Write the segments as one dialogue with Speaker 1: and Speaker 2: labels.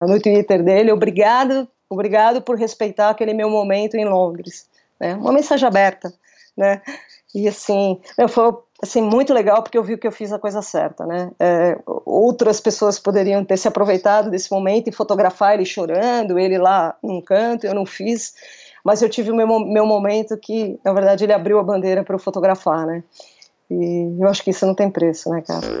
Speaker 1: no Twitter dele, obrigado, obrigado por respeitar aquele meu momento em Londres, né? Uma mensagem aberta, né? E assim, foi assim muito legal porque eu vi que eu fiz a coisa certa, né? É, outras pessoas poderiam ter se aproveitado desse momento e fotografar ele chorando, ele lá num canto, eu não fiz, mas eu tive o meu, meu momento que, na verdade, ele abriu a bandeira para eu fotografar, né? E eu acho que isso não tem preço, né, cara?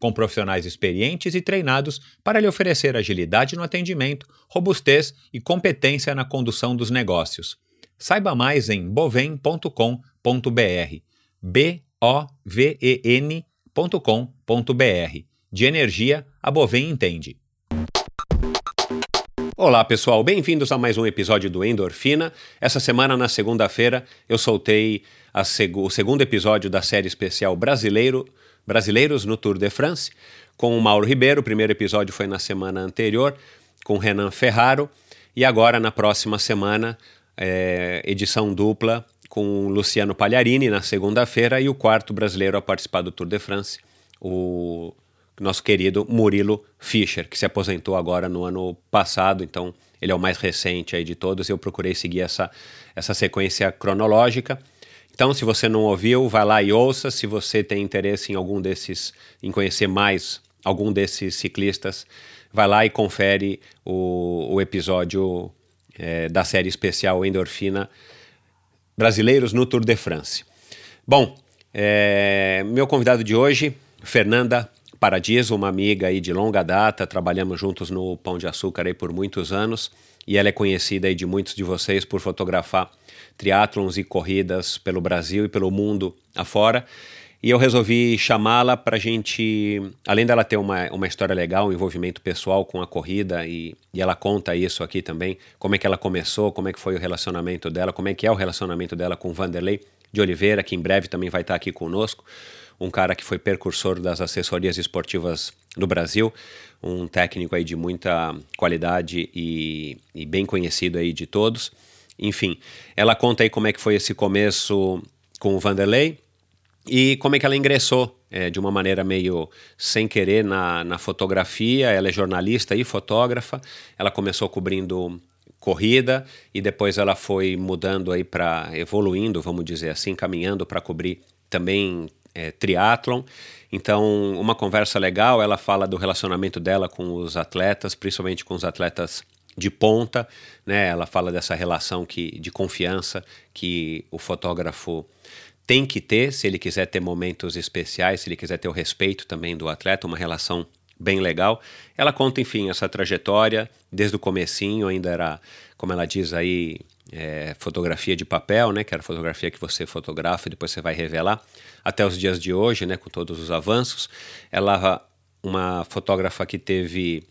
Speaker 2: com profissionais experientes e treinados para lhe oferecer agilidade no atendimento, robustez e competência na condução dos negócios. Saiba mais em bovem.com.br. B O V E N.com.br. De energia, a Bovem entende. Olá pessoal, bem-vindos a mais um episódio do Endorfina. Essa semana, na segunda-feira, eu soltei seg o segundo episódio da série especial Brasileiro brasileiros no Tour de France, com o Mauro Ribeiro. O primeiro episódio foi na semana anterior, com Renan Ferraro. E agora, na próxima semana, é, edição dupla com Luciano Pagliarini na segunda-feira e o quarto brasileiro a participar do Tour de France, o nosso querido Murilo Fischer, que se aposentou agora no ano passado, então ele é o mais recente aí de todos. Eu procurei seguir essa, essa sequência cronológica. Então, se você não ouviu, vai lá e ouça. Se você tem interesse em algum desses, em conhecer mais algum desses ciclistas, vai lá e confere o, o episódio é, da série especial Endorfina Brasileiros no Tour de France. Bom, é, meu convidado de hoje, Fernanda Paradiso, uma amiga aí de longa data, trabalhamos juntos no Pão de Açúcar aí por muitos anos e ela é conhecida de muitos de vocês por fotografar triatlons e corridas pelo Brasil e pelo mundo afora. E eu resolvi chamá-la para a gente, além dela ter uma, uma história legal, um envolvimento pessoal com a corrida, e, e ela conta isso aqui também, como é que ela começou, como é que foi o relacionamento dela, como é que é o relacionamento dela com Vanderlei de Oliveira, que em breve também vai estar aqui conosco, um cara que foi percursor das assessorias esportivas no Brasil, um técnico aí de muita qualidade e, e bem conhecido aí de todos. Enfim, ela conta aí como é que foi esse começo com o Vanderlei e como é que ela ingressou é, de uma maneira meio sem querer na, na fotografia. Ela é jornalista e fotógrafa. Ela começou cobrindo corrida e depois ela foi mudando aí para evoluindo, vamos dizer assim, caminhando para cobrir também é, triatlon. Então, uma conversa legal, ela fala do relacionamento dela com os atletas, principalmente com os atletas de ponta, né? Ela fala dessa relação que, de confiança que o fotógrafo tem que ter se ele quiser ter momentos especiais, se ele quiser ter o respeito também do atleta, uma relação bem legal. Ela conta, enfim, essa trajetória desde o comecinho, ainda era, como ela diz aí, é, fotografia de papel, né? Que era fotografia que você fotografa e depois você vai revelar, até os dias de hoje, né? Com todos os avanços. Ela, uma fotógrafa que teve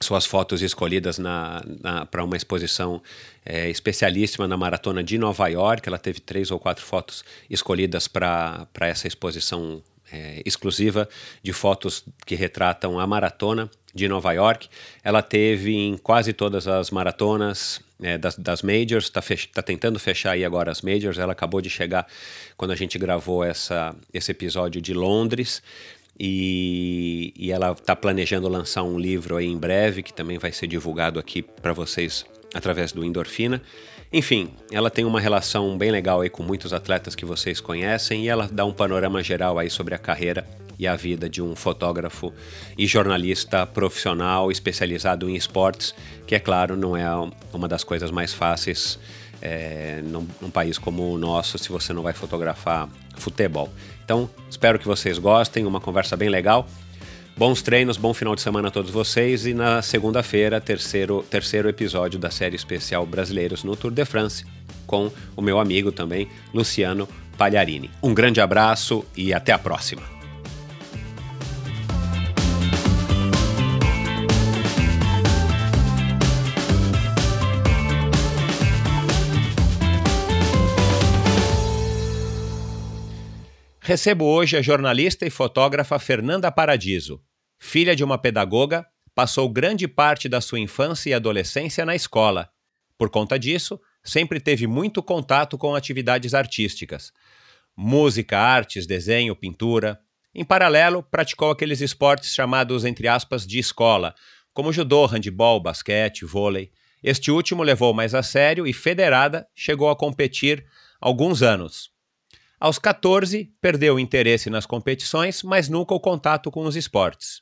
Speaker 2: suas fotos escolhidas na, na para uma exposição é, especialíssima na Maratona de Nova York. Ela teve três ou quatro fotos escolhidas para essa exposição é, exclusiva de fotos que retratam a maratona de Nova York. Ela teve em quase todas as maratonas é, das, das majors, está tá tentando fechar aí agora as majors. Ela acabou de chegar quando a gente gravou essa, esse episódio de Londres.
Speaker 3: E, e ela está planejando lançar um livro aí em breve, que também vai ser divulgado aqui para vocês através do Endorfina. Enfim, ela tem uma relação bem legal aí com muitos atletas que vocês conhecem e ela dá um panorama geral aí sobre a carreira e a vida de um fotógrafo e jornalista profissional especializado em esportes, que é claro não é uma das coisas mais fáceis é, num, num país como o nosso se você não vai fotografar futebol. Então, espero que vocês gostem, uma conversa bem legal. Bons treinos, bom final de semana a todos vocês e na segunda-feira, terceiro, terceiro episódio da série especial Brasileiros no Tour de France, com o meu amigo também, Luciano Pagliarini. Um grande abraço e até a próxima! Recebo hoje a jornalista e fotógrafa Fernanda Paradiso. Filha de uma pedagoga, passou grande parte da sua infância e adolescência na escola. Por conta disso, sempre teve muito contato com atividades artísticas. Música, artes, desenho, pintura. Em paralelo, praticou aqueles esportes chamados, entre aspas, de escola, como judô, handebol, basquete, vôlei. Este último levou mais a sério e, federada, chegou a competir alguns anos. Aos 14, perdeu o interesse nas competições, mas nunca o contato com os esportes.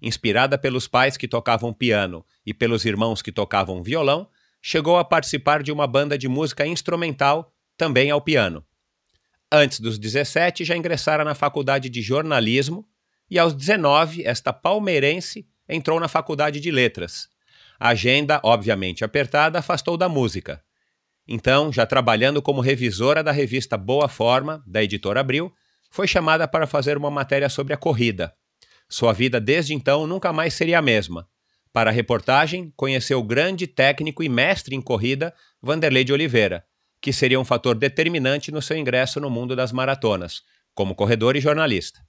Speaker 3: Inspirada pelos pais que tocavam piano e pelos irmãos que tocavam violão, chegou a participar de uma banda de música instrumental, também ao piano. Antes dos 17, já ingressara na faculdade de jornalismo e aos 19, esta palmeirense entrou na faculdade de letras. A agenda, obviamente apertada, afastou da música. Então, já trabalhando como revisora da revista Boa Forma, da editora Abril, foi chamada para fazer uma matéria sobre a corrida. Sua vida desde então nunca mais seria a mesma. Para a reportagem, conheceu o grande técnico e mestre em corrida Vanderlei de Oliveira, que seria um fator determinante no seu ingresso no mundo das maratonas, como corredor e jornalista.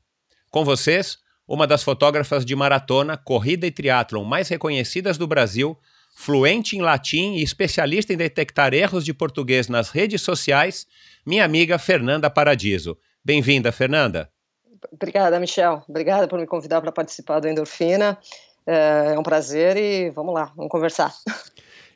Speaker 3: Com vocês, uma das fotógrafas de maratona, corrida e triatlon mais reconhecidas do Brasil, fluente em latim e especialista em detectar erros de português nas redes sociais, minha amiga Fernanda Paradiso. Bem-vinda, Fernanda.
Speaker 1: Obrigada, Michel. Obrigada por me convidar para participar do Endorfina. É, é um prazer e vamos lá, vamos conversar.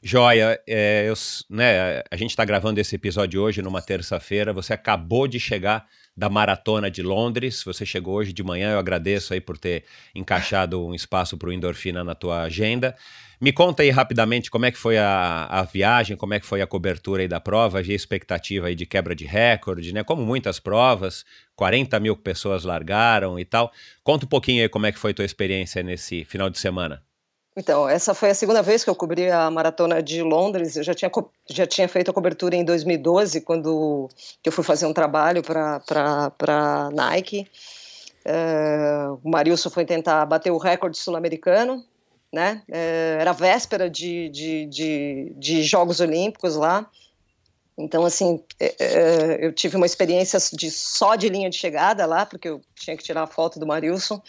Speaker 3: Joia, é, eu, né, a gente está gravando esse episódio hoje, numa terça-feira. Você acabou de chegar da Maratona de Londres. Você chegou hoje de manhã. Eu agradeço aí por ter encaixado um espaço para o Endorfina na tua agenda. Me conta aí rapidamente como é que foi a, a viagem, como é que foi a cobertura aí da prova, havia expectativa aí de quebra de recorde, né? Como muitas provas, 40 mil pessoas largaram e tal. Conta um pouquinho aí como é que foi a tua experiência nesse final de semana.
Speaker 1: Então, essa foi a segunda vez que eu cobri a maratona de Londres. Eu já tinha, já tinha feito a cobertura em 2012, quando eu fui fazer um trabalho para Nike. Uh, o Marilson foi tentar bater o recorde sul-americano né? É, era véspera de, de, de, de, Jogos Olímpicos lá. Então, assim, é, eu tive uma experiência de só de linha de chegada lá, porque eu tinha que tirar a foto do Marilson.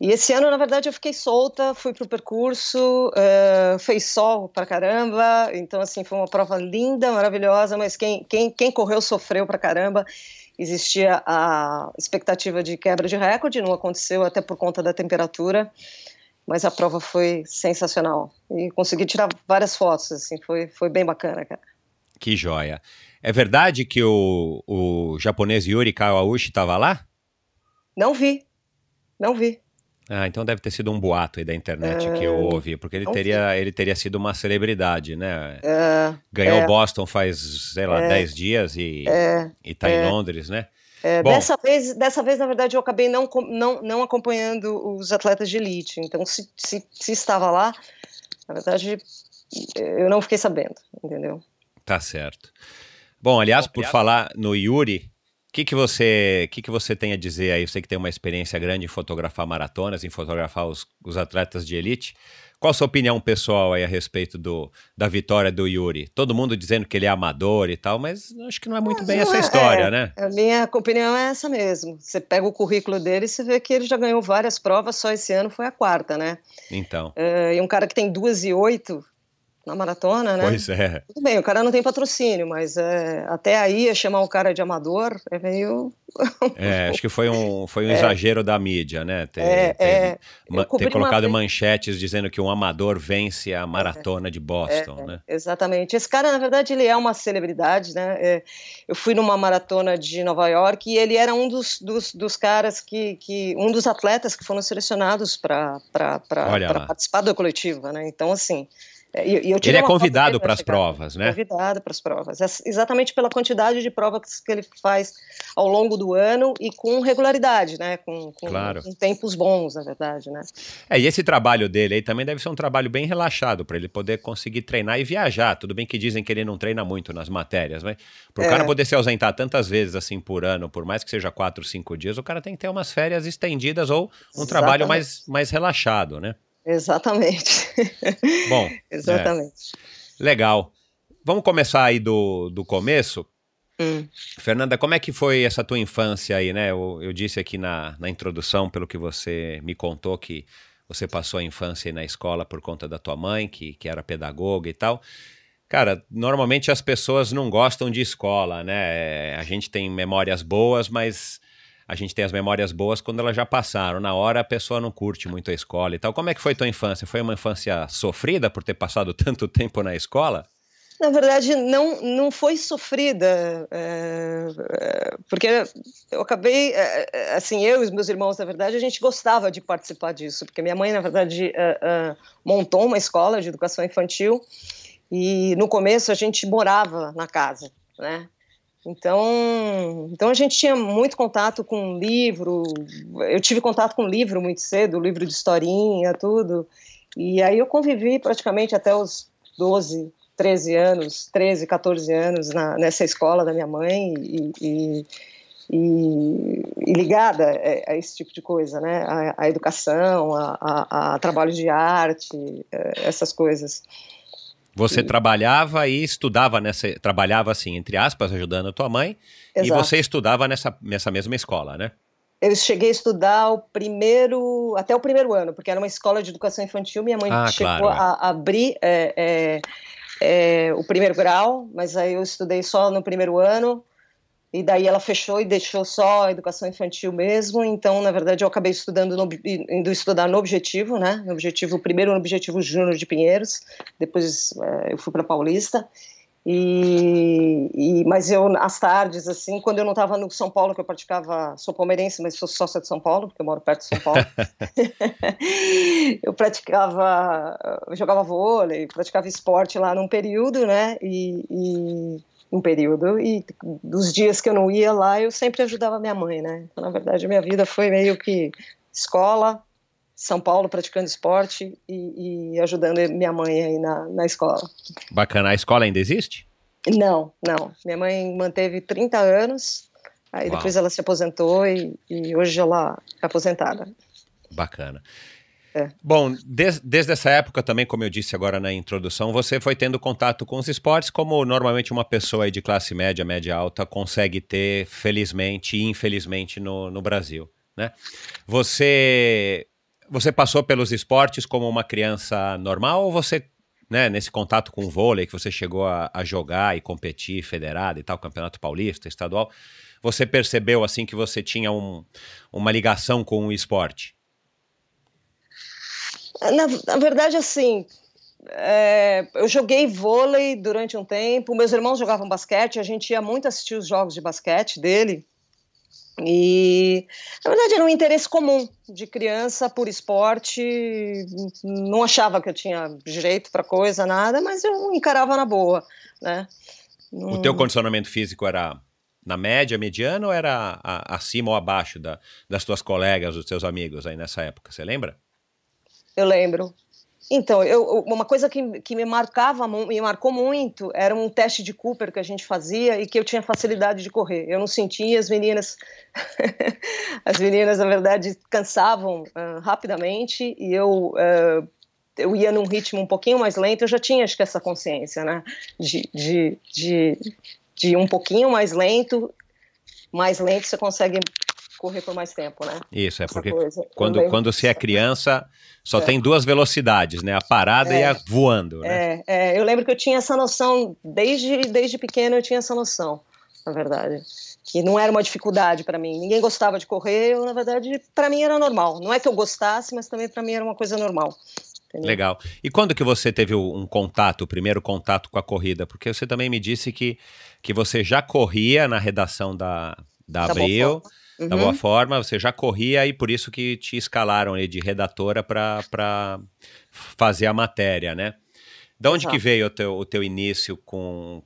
Speaker 1: E esse ano, na verdade, eu fiquei solta, fui para o percurso, uh, fez sol pra caramba, então, assim, foi uma prova linda, maravilhosa, mas quem, quem, quem correu sofreu pra caramba. Existia a expectativa de quebra de recorde, não aconteceu até por conta da temperatura mas a prova foi sensacional e consegui tirar várias fotos, assim, foi, foi bem bacana, cara.
Speaker 3: Que joia. É verdade que o, o japonês Yuri Kawauchi estava lá?
Speaker 1: Não vi, não vi.
Speaker 3: Ah, então deve ter sido um boato aí da internet é... que eu ouvi, porque ele teria, ele teria sido uma celebridade, né? É... Ganhou é... Boston faz, sei lá, 10 é. dias e, é... e tá em é. Londres, né?
Speaker 1: É, dessa, vez, dessa vez, na verdade, eu acabei não, não, não acompanhando os atletas de elite. Então, se, se, se estava lá, na verdade, eu não fiquei sabendo, entendeu?
Speaker 3: Tá certo. Bom, aliás, por falar no Yuri, que, que, você, que, que você tem a dizer aí? Eu sei que tem uma experiência grande em fotografar maratonas, em fotografar os, os atletas de elite. Qual a sua opinião pessoal aí a respeito do, da vitória do Yuri? Todo mundo dizendo que ele é amador e tal, mas acho que não é muito mas bem essa é, história,
Speaker 1: é,
Speaker 3: né?
Speaker 1: A minha opinião é essa mesmo. Você pega o currículo dele e você vê que ele já ganhou várias provas, só esse ano foi a quarta, né?
Speaker 3: Então.
Speaker 1: Uh, e um cara que tem duas e oito, na maratona, né?
Speaker 3: Pois é.
Speaker 1: Tudo bem, o cara não tem patrocínio, mas é, até aí chamar o cara de amador é meio.
Speaker 3: É, acho que foi um, foi um é. exagero da mídia, né? Ter, é, ter, é. ter colocado manchetes dizendo que um amador vence a maratona de Boston,
Speaker 1: é,
Speaker 3: né?
Speaker 1: Exatamente. Esse cara, na verdade, ele é uma celebridade, né? É, eu fui numa maratona de Nova York e ele era um dos, dos, dos caras que, que. um dos atletas que foram selecionados para participar da coletiva, né? Então, assim.
Speaker 3: É, e, e ele é convidado para as provas, né?
Speaker 1: Convidado para as provas, é exatamente pela quantidade de provas que ele faz ao longo do ano e com regularidade, né? Com, com, claro. com tempos bons, na verdade, né?
Speaker 3: É, e esse trabalho dele aí também deve ser um trabalho bem relaxado para ele poder conseguir treinar e viajar. Tudo bem que dizem que ele não treina muito nas matérias, mas para o é. cara poder se ausentar tantas vezes assim por ano, por mais que seja quatro, cinco dias, o cara tem que ter umas férias estendidas ou um exatamente. trabalho mais, mais relaxado, né?
Speaker 1: Exatamente.
Speaker 3: Bom,
Speaker 1: exatamente.
Speaker 3: É. Legal. Vamos começar aí do, do começo. Hum. Fernanda, como é que foi essa tua infância aí, né? Eu, eu disse aqui na, na introdução, pelo que você me contou, que você passou a infância na escola por conta da tua mãe, que, que era pedagoga e tal. Cara, normalmente as pessoas não gostam de escola, né? A gente tem memórias boas, mas a gente tem as memórias boas quando elas já passaram. Na hora a pessoa não curte muito a escola e tal. Como é que foi tua infância? Foi uma infância sofrida por ter passado tanto tempo na escola?
Speaker 1: Na verdade, não, não foi sofrida, é, é, porque eu acabei, é, assim, eu e os meus irmãos, na verdade, a gente gostava de participar disso, porque minha mãe, na verdade, montou uma escola de educação infantil e no começo a gente morava na casa, né? Então, então a gente tinha muito contato com livro. Eu tive contato com livro muito cedo, livro de historinha, tudo. E aí eu convivi praticamente até os 12, 13 anos, 13, 14 anos na, nessa escola da minha mãe e, e, e, e ligada a, a, esse tipo de coisa, né? A, a educação, a, a, trabalho de arte, eh, essas coisas.
Speaker 3: Você trabalhava e estudava nessa. Trabalhava assim, entre aspas, ajudando a tua mãe. Exato. E você estudava nessa, nessa mesma escola, né?
Speaker 1: Eu cheguei a estudar o primeiro. até o primeiro ano, porque era uma escola de educação infantil. Minha mãe ah, chegou claro, é. a abrir é, é, é, o primeiro grau, mas aí eu estudei só no primeiro ano e daí ela fechou e deixou só a educação infantil mesmo, então na verdade eu acabei estudando no, indo estudar no Objetivo, né, no Objetivo, primeiro no Objetivo Júnior de Pinheiros, depois é, eu fui para Paulista, e, e, mas eu às tardes assim quando eu não estava no São Paulo que eu praticava sou palmeirense mas sou sócia de São Paulo porque eu moro perto de São Paulo. Eu praticava eu jogava vôlei praticava esporte lá num período né? E, e um período e dos dias que eu não ia lá eu sempre ajudava minha mãe, né? Então, na verdade, minha vida foi meio que escola, São Paulo praticando esporte e, e ajudando minha mãe aí na, na escola.
Speaker 3: Bacana. A escola ainda existe?
Speaker 1: Não, não. Minha mãe manteve 30 anos, aí Uau. depois ela se aposentou e, e hoje ela é aposentada.
Speaker 3: Bacana. É. Bom, des, desde essa época também, como eu disse agora na introdução, você foi tendo contato com os esportes, como normalmente uma pessoa de classe média, média alta consegue ter, felizmente e infelizmente, no, no Brasil. Né? Você, você passou pelos esportes como uma criança normal ou você, né, nesse contato com o vôlei, que você chegou a, a jogar e competir federado e tal, campeonato paulista, estadual, você percebeu assim que você tinha um, uma ligação com o esporte?
Speaker 1: Na, na verdade, assim, é, eu joguei vôlei durante um tempo, meus irmãos jogavam basquete, a gente ia muito assistir os jogos de basquete dele. E, na verdade, era um interesse comum de criança por esporte. Não achava que eu tinha jeito para coisa, nada, mas eu encarava na boa, né?
Speaker 3: O teu condicionamento físico era na média, mediano, ou era acima ou abaixo da, das tuas colegas, dos teus amigos aí nessa época? Você lembra?
Speaker 1: Eu lembro. Então, eu, uma coisa que, que me marcava, me marcou muito, era um teste de Cooper que a gente fazia e que eu tinha facilidade de correr. Eu não sentia as meninas, as meninas na verdade cansavam uh, rapidamente e eu uh, eu ia num ritmo um pouquinho mais lento. Eu já tinha acho que essa consciência, né, de, de, de, de um pouquinho mais lento, mais lento você consegue correr por mais tempo, né?
Speaker 3: Isso, é porque quando, quando você é criança, só é. tem duas velocidades, né? A parada é. e a voando,
Speaker 1: né? É, é, eu lembro que eu tinha essa noção, desde, desde pequeno eu tinha essa noção, na verdade. Que não era uma dificuldade para mim. Ninguém gostava de correr, eu, na verdade, para mim era normal. Não é que eu gostasse, mas também para mim era uma coisa normal.
Speaker 3: Legal. E quando que você teve um contato, o primeiro contato com a corrida? Porque você também me disse que, que você já corria na redação da, da, da Abril, uhum. da Boa Forma, você já corria e por isso que te escalaram aí de redatora para fazer a matéria, né? De onde Exato. que veio o teu, o teu início com,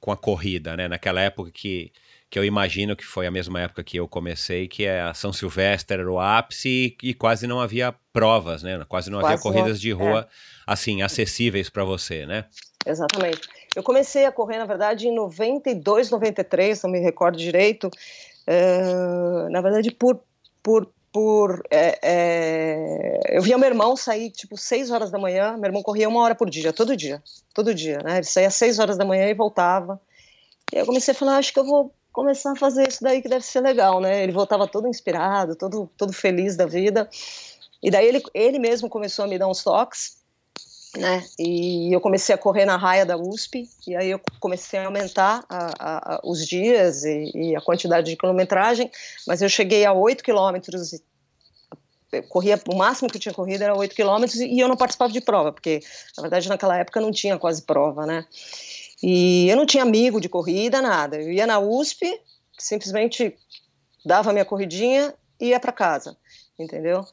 Speaker 3: com a corrida, né? Naquela época que que eu imagino que foi a mesma época que eu comecei, que é a São Silvestre era o ápice e, e quase não havia provas, né? Quase não quase havia corridas não, de rua é. assim acessíveis para você, né?
Speaker 1: Exatamente. Eu comecei a correr, na verdade, em 92, 93, não me recordo direito. Uh, na verdade, por por por é, é, eu via meu irmão sair tipo 6 horas da manhã meu irmão corria uma hora por dia todo dia todo dia né ele saía 6 horas da manhã e voltava e aí eu comecei a falar acho que eu vou começar a fazer isso daí que deve ser legal, né? Ele voltava todo inspirado, todo, todo feliz da vida. E daí ele, ele mesmo começou a me dar uns toques, né? E eu comecei a correr na raia da USP, e aí eu comecei a aumentar a, a, a, os dias e, e, a quantidade de quilometragem, mas eu cheguei a 8 quilômetros corria, o máximo que eu tinha corrido era 8 quilômetros e eu não participava de prova, porque na verdade naquela época não tinha quase prova, né? E eu não tinha amigo de corrida, nada. Eu ia na USP, simplesmente dava minha corridinha e ia para casa, entendeu?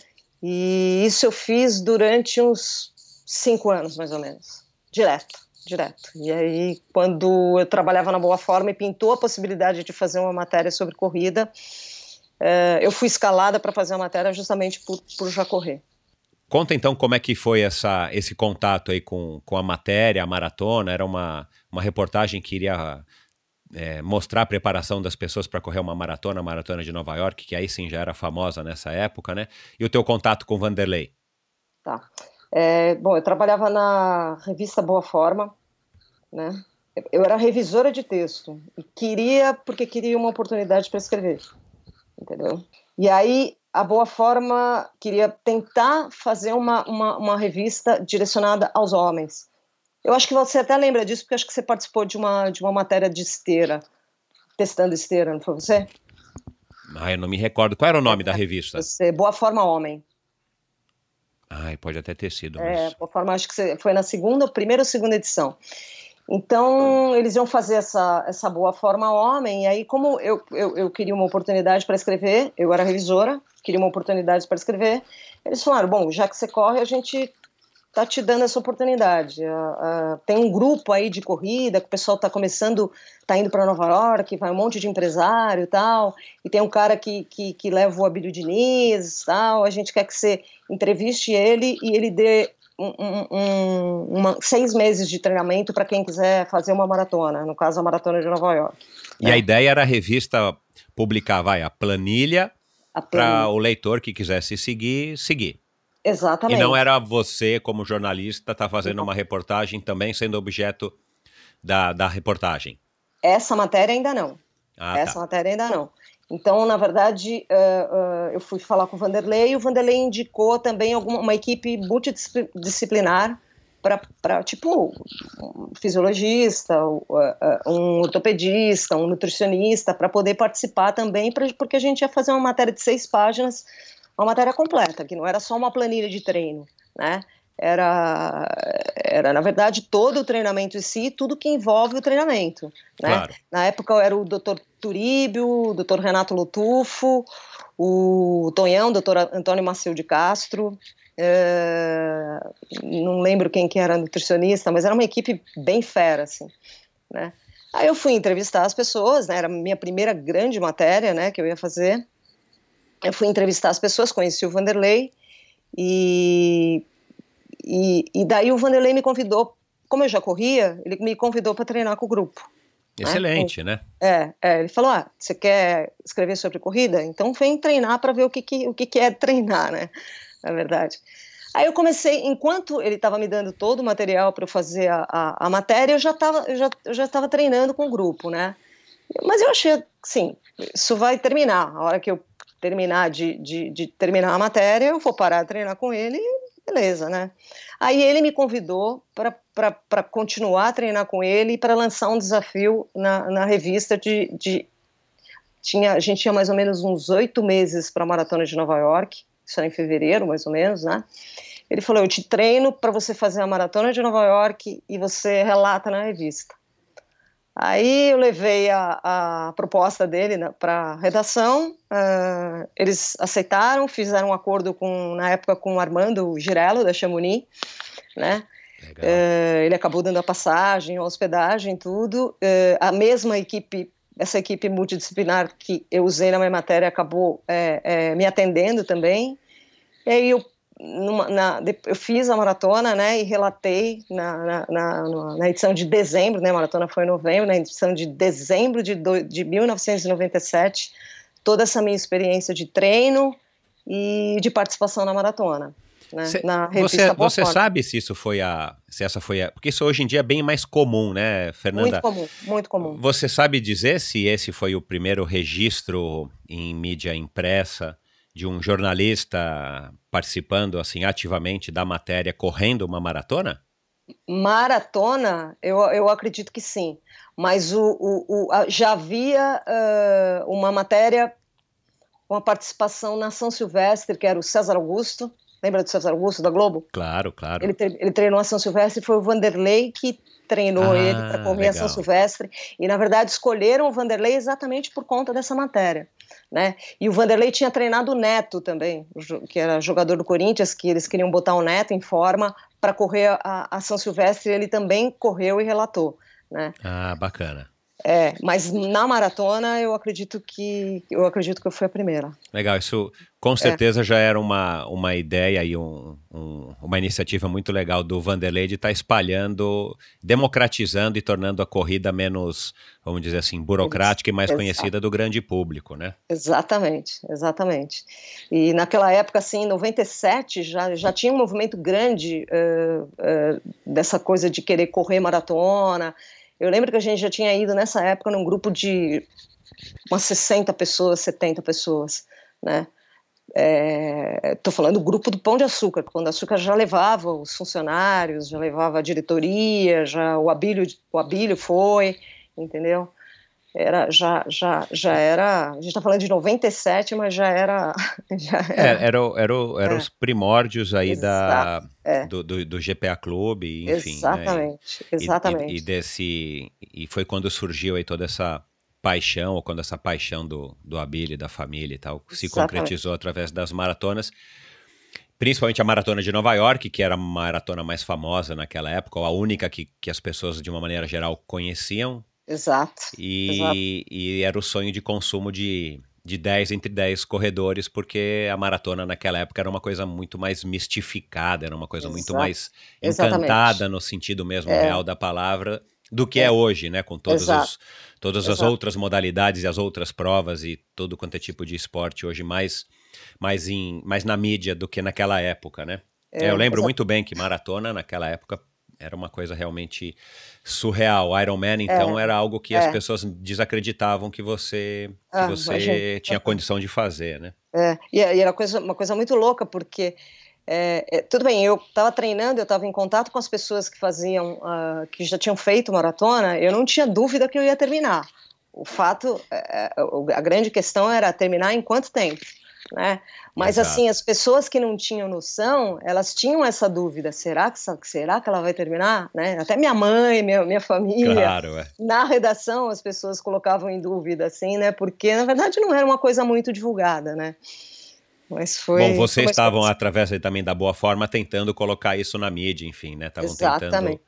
Speaker 1: E isso eu fiz durante uns cinco anos, mais ou menos, direto, direto. E aí, quando eu trabalhava na Boa Forma e pintou a possibilidade de fazer uma matéria sobre corrida, eh, eu fui escalada para fazer a matéria justamente por, por já correr.
Speaker 3: Conta então como é que foi essa, esse contato aí com, com a matéria, a maratona. Era uma, uma reportagem que iria é, mostrar a preparação das pessoas para correr uma maratona, a maratona de Nova York, que aí sim já era famosa nessa época, né? E o teu contato com Vanderlei?
Speaker 1: Tá. É, bom, eu trabalhava na revista Boa Forma, né? Eu era revisora de texto e queria, porque queria uma oportunidade para escrever, entendeu? E aí a Boa Forma queria tentar fazer uma, uma, uma, revista direcionada aos homens. Eu acho que você até lembra disso, porque acho que você participou de uma, de uma matéria de esteira, testando esteira, não foi você?
Speaker 3: Ah, eu não me recordo. Qual era o nome da revista?
Speaker 1: Você, Boa Forma Homem.
Speaker 3: Ai, pode até ter sido.
Speaker 1: É, mas... É, Forma, acho que foi na segunda, primeira ou segunda edição. Então, eles iam fazer essa, essa boa forma homem, e aí, como eu, eu, eu queria uma oportunidade para escrever, eu era revisora, queria uma oportunidade para escrever, eles falaram: bom, já que você corre, a gente tá te dando essa oportunidade. Uh, uh, tem um grupo aí de corrida que o pessoal está começando, tá indo para Nova York, vai um monte de empresário e tal, e tem um cara que, que, que leva o Abílio Diniz tal, a gente quer que você entreviste ele e ele dê um, um, uma, seis meses de treinamento para quem quiser fazer uma maratona, no caso a maratona de Nova York.
Speaker 3: E a ideia era a revista publicar, vai, a planilha, para o leitor que quisesse seguir, seguir.
Speaker 1: Exatamente.
Speaker 3: E não era você, como jornalista, estar tá fazendo uma reportagem também sendo objeto da, da reportagem.
Speaker 1: Essa matéria ainda não. Ah, tá. Essa tá. matéria ainda não. Então, na verdade, uh, uh, eu fui falar com o Vanderlei e o Vanderlei indicou também alguma, uma equipe multidisciplinar para, tipo, um fisiologista, uh, um ortopedista, um nutricionista, para poder participar também, pra, porque a gente ia fazer uma matéria de seis páginas, uma matéria completa, que não era só uma planilha de treino, né? era, era na verdade todo o treinamento em si, tudo que envolve o treinamento. Né? Claro. Na época era o Dr. Turíbio, o Dr. Renato Lotufo, o Tonhão, o Dr. Antônio Maceu de Castro, é, não lembro quem que era nutricionista, mas era uma equipe bem fera, assim, né? Aí eu fui entrevistar as pessoas, né? Era a minha primeira grande matéria, né? Que eu ia fazer. Eu fui entrevistar as pessoas, conheci o Vanderlei e e, e daí o Vanderlei me convidou, como eu já corria, ele me convidou para treinar com o grupo.
Speaker 3: Né? Excelente,
Speaker 1: né?
Speaker 3: né?
Speaker 1: É, é, ele falou: ah, você quer escrever sobre corrida? Então vem treinar para ver o que, que, o que, que é treinar, né? Na verdade. Aí eu comecei, enquanto ele estava me dando todo o material para eu fazer a, a, a, matéria, eu já estava já, eu já estava treinando com o grupo, né? Mas eu achei, sim, isso vai terminar. A hora que eu terminar de, de, de, terminar a matéria, eu vou parar de treinar com ele beleza, né? Aí ele me convidou para continuar a treinar com ele e para lançar um desafio na, na revista de, de, tinha, a gente tinha mais ou menos uns oito meses para a maratona de Nova York, isso era em fevereiro, mais ou menos, né? Ele falou: Eu te treino para você fazer a maratona de Nova York e você relata na revista. Aí eu levei a, a proposta dele né, para redação, uh, eles aceitaram, fizeram um acordo com, na época com o Armando Girello, da Chamonix, né? Uh, ele acabou dando a passagem, a hospedagem, tudo. Uh, a mesma equipe, essa equipe multidisciplinar que eu usei na minha matéria, acabou é, é, me atendendo também. E aí eu numa, na, eu fiz a maratona, né, e relatei na, na, na, edição de dezembro, né, a maratona foi em novembro, na edição de dezembro de, do, de 1997, toda essa minha experiência de treino e de participação na maratona. Né,
Speaker 3: Cê, na você, você sabe se isso foi a. Se essa foi a. Porque isso hoje em dia é bem mais comum, né, Fernanda?
Speaker 1: Muito comum, muito comum.
Speaker 3: Você sabe dizer se esse foi o primeiro registro em mídia impressa de um jornalista participando assim ativamente da matéria correndo uma maratona?
Speaker 1: Maratona, eu, eu acredito que sim. Mas o, o, o já havia uh, uma matéria com a participação na São Silvestre, que era o César Augusto. Lembra do César Augusto da Globo?
Speaker 3: Claro, claro.
Speaker 1: Ele, ele treinou a São Silvestre e foi o Vanderlei que treinou ah, ele para correr legal. a São Silvestre. E, na verdade, escolheram o Vanderlei exatamente por conta dessa matéria né? E o Vanderlei tinha treinado o Neto também, que era jogador do Corinthians, que eles queriam botar o Neto em forma para correr a, a, São Silvestre, ele também correu e relatou, né?
Speaker 3: Ah, bacana.
Speaker 1: É, mas na maratona eu acredito que eu acredito que eu fui a primeira.
Speaker 3: Legal, isso com é. certeza é. já era uma, uma ideia e um, um, uma iniciativa muito legal do Vanderlei de estar tá espalhando, democratizando e tornando a corrida menos, vamos dizer assim, burocrática e mais Exato. conhecida do grande público, né?
Speaker 1: Exatamente, exatamente. E naquela época, assim, em 97, já, já tinha um movimento grande uh, uh, dessa coisa de querer correr maratona eu lembro que a gente já tinha ido nessa época num grupo de umas 60 pessoas, 70 pessoas, né? Estou é, falando do grupo do Pão de Açúcar, o Açúcar já levava os funcionários, já levava a diretoria, já o Abílio, o Abílio foi, entendeu? Era já já já era a gente está falando de 97 mas já era
Speaker 3: já era é, era, era, era é. os primórdios aí Exato, da é. do, do, do, GPA Clube enfim
Speaker 1: exatamente né? exatamente
Speaker 3: e, e, desse e foi quando surgiu aí toda essa paixão ou quando essa paixão do do Abílio da família e tal se exatamente. concretizou através das maratonas principalmente a maratona de Nova York, que era a maratona mais famosa naquela época, ou a única que, que as pessoas, de uma maneira geral, conheciam,
Speaker 1: Exato.
Speaker 3: E,
Speaker 1: exato.
Speaker 3: e era o sonho de consumo de, de 10 entre 10 corredores, porque a maratona naquela época era uma coisa muito mais mistificada, era uma coisa Exato. muito mais encantada Exatamente. no sentido mesmo é. real da palavra do que é, é hoje, né? Com todos os, todas as outras modalidades e as outras provas e todo quanto é tipo de esporte hoje mais, mais, em, mais na mídia do que naquela época, né? É, eu lembro muito bem que maratona naquela época era uma coisa realmente surreal. Iron Man, então, é, era algo que é. as pessoas desacreditavam que você, que ah, você tinha condição de fazer, né?
Speaker 1: É, e, era coisa, uma coisa muito louca, porque é, é, tudo bem, eu estava treinando, eu estava em contato com as pessoas que faziam, uh, que já tinham feito maratona, eu não tinha dúvida que eu ia terminar. O fato, é, a grande questão era terminar em quanto tempo né? Mas Exato. assim, as pessoas que não tinham noção, elas tinham essa dúvida: será que será que ela vai terminar? Né? Até minha mãe, minha, minha família,
Speaker 3: claro, é.
Speaker 1: na redação as pessoas colocavam em dúvida, assim, né? Porque na verdade não era uma coisa muito divulgada, né? Mas foi.
Speaker 3: Bom, vocês estavam, através também da boa forma, tentando colocar isso na mídia, enfim, né? Estavam tentando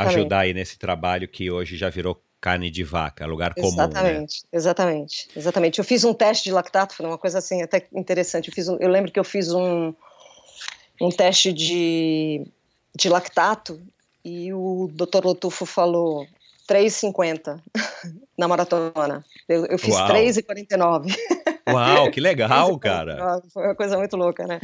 Speaker 3: ajudar aí nesse trabalho que hoje já virou carne de vaca, lugar comum.
Speaker 1: Né? Exatamente,
Speaker 3: né?
Speaker 1: exatamente, exatamente. Eu fiz um teste de lactato, foi uma coisa assim até interessante. Eu, fiz um, eu lembro que eu fiz um, um teste de, de lactato e o doutor Lotufo falou 3,50 na maratona. Eu, eu fiz 3,49.
Speaker 3: Uau, que legal, cara.
Speaker 1: Foi uma coisa muito louca, né?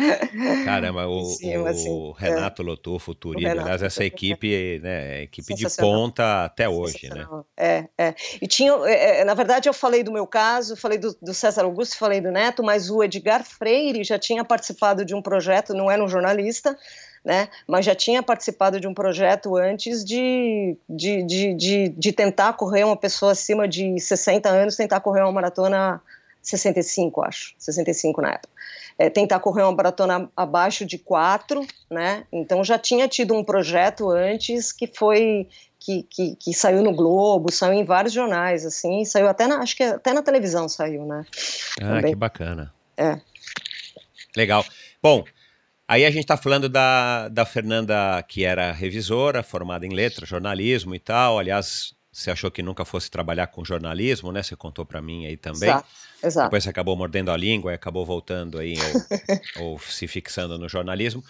Speaker 3: Caramba, o, cima, assim, o Renato é. Lotufo, Turido, aliás, essa equipe, né, equipe de ponta até hoje, né?
Speaker 1: É, é. E tinha, é, é, na verdade, eu falei do meu caso, falei do, do César Augusto, falei do Neto, mas o Edgar Freire já tinha participado de um projeto, não era um jornalista, né? Mas já tinha participado de um projeto antes de, de, de, de, de tentar correr uma pessoa acima de 60 anos, tentar correr uma maratona 65, acho, 65 na época. É, tentar correr uma maratona abaixo de 4, né? Então já tinha tido um projeto antes que foi que, que, que, saiu no Globo, saiu em vários jornais, assim, saiu até na, acho que até na televisão saiu, né?
Speaker 3: Ah, Também. que bacana.
Speaker 1: É.
Speaker 3: Legal. Bom, Aí a gente está falando da, da Fernanda, que era revisora, formada em letras, jornalismo e tal. Aliás, você achou que nunca fosse trabalhar com jornalismo, né? Você contou para mim aí também.
Speaker 1: Exato, exato.
Speaker 3: Depois você acabou mordendo a língua e acabou voltando aí, ou, ou se fixando no jornalismo.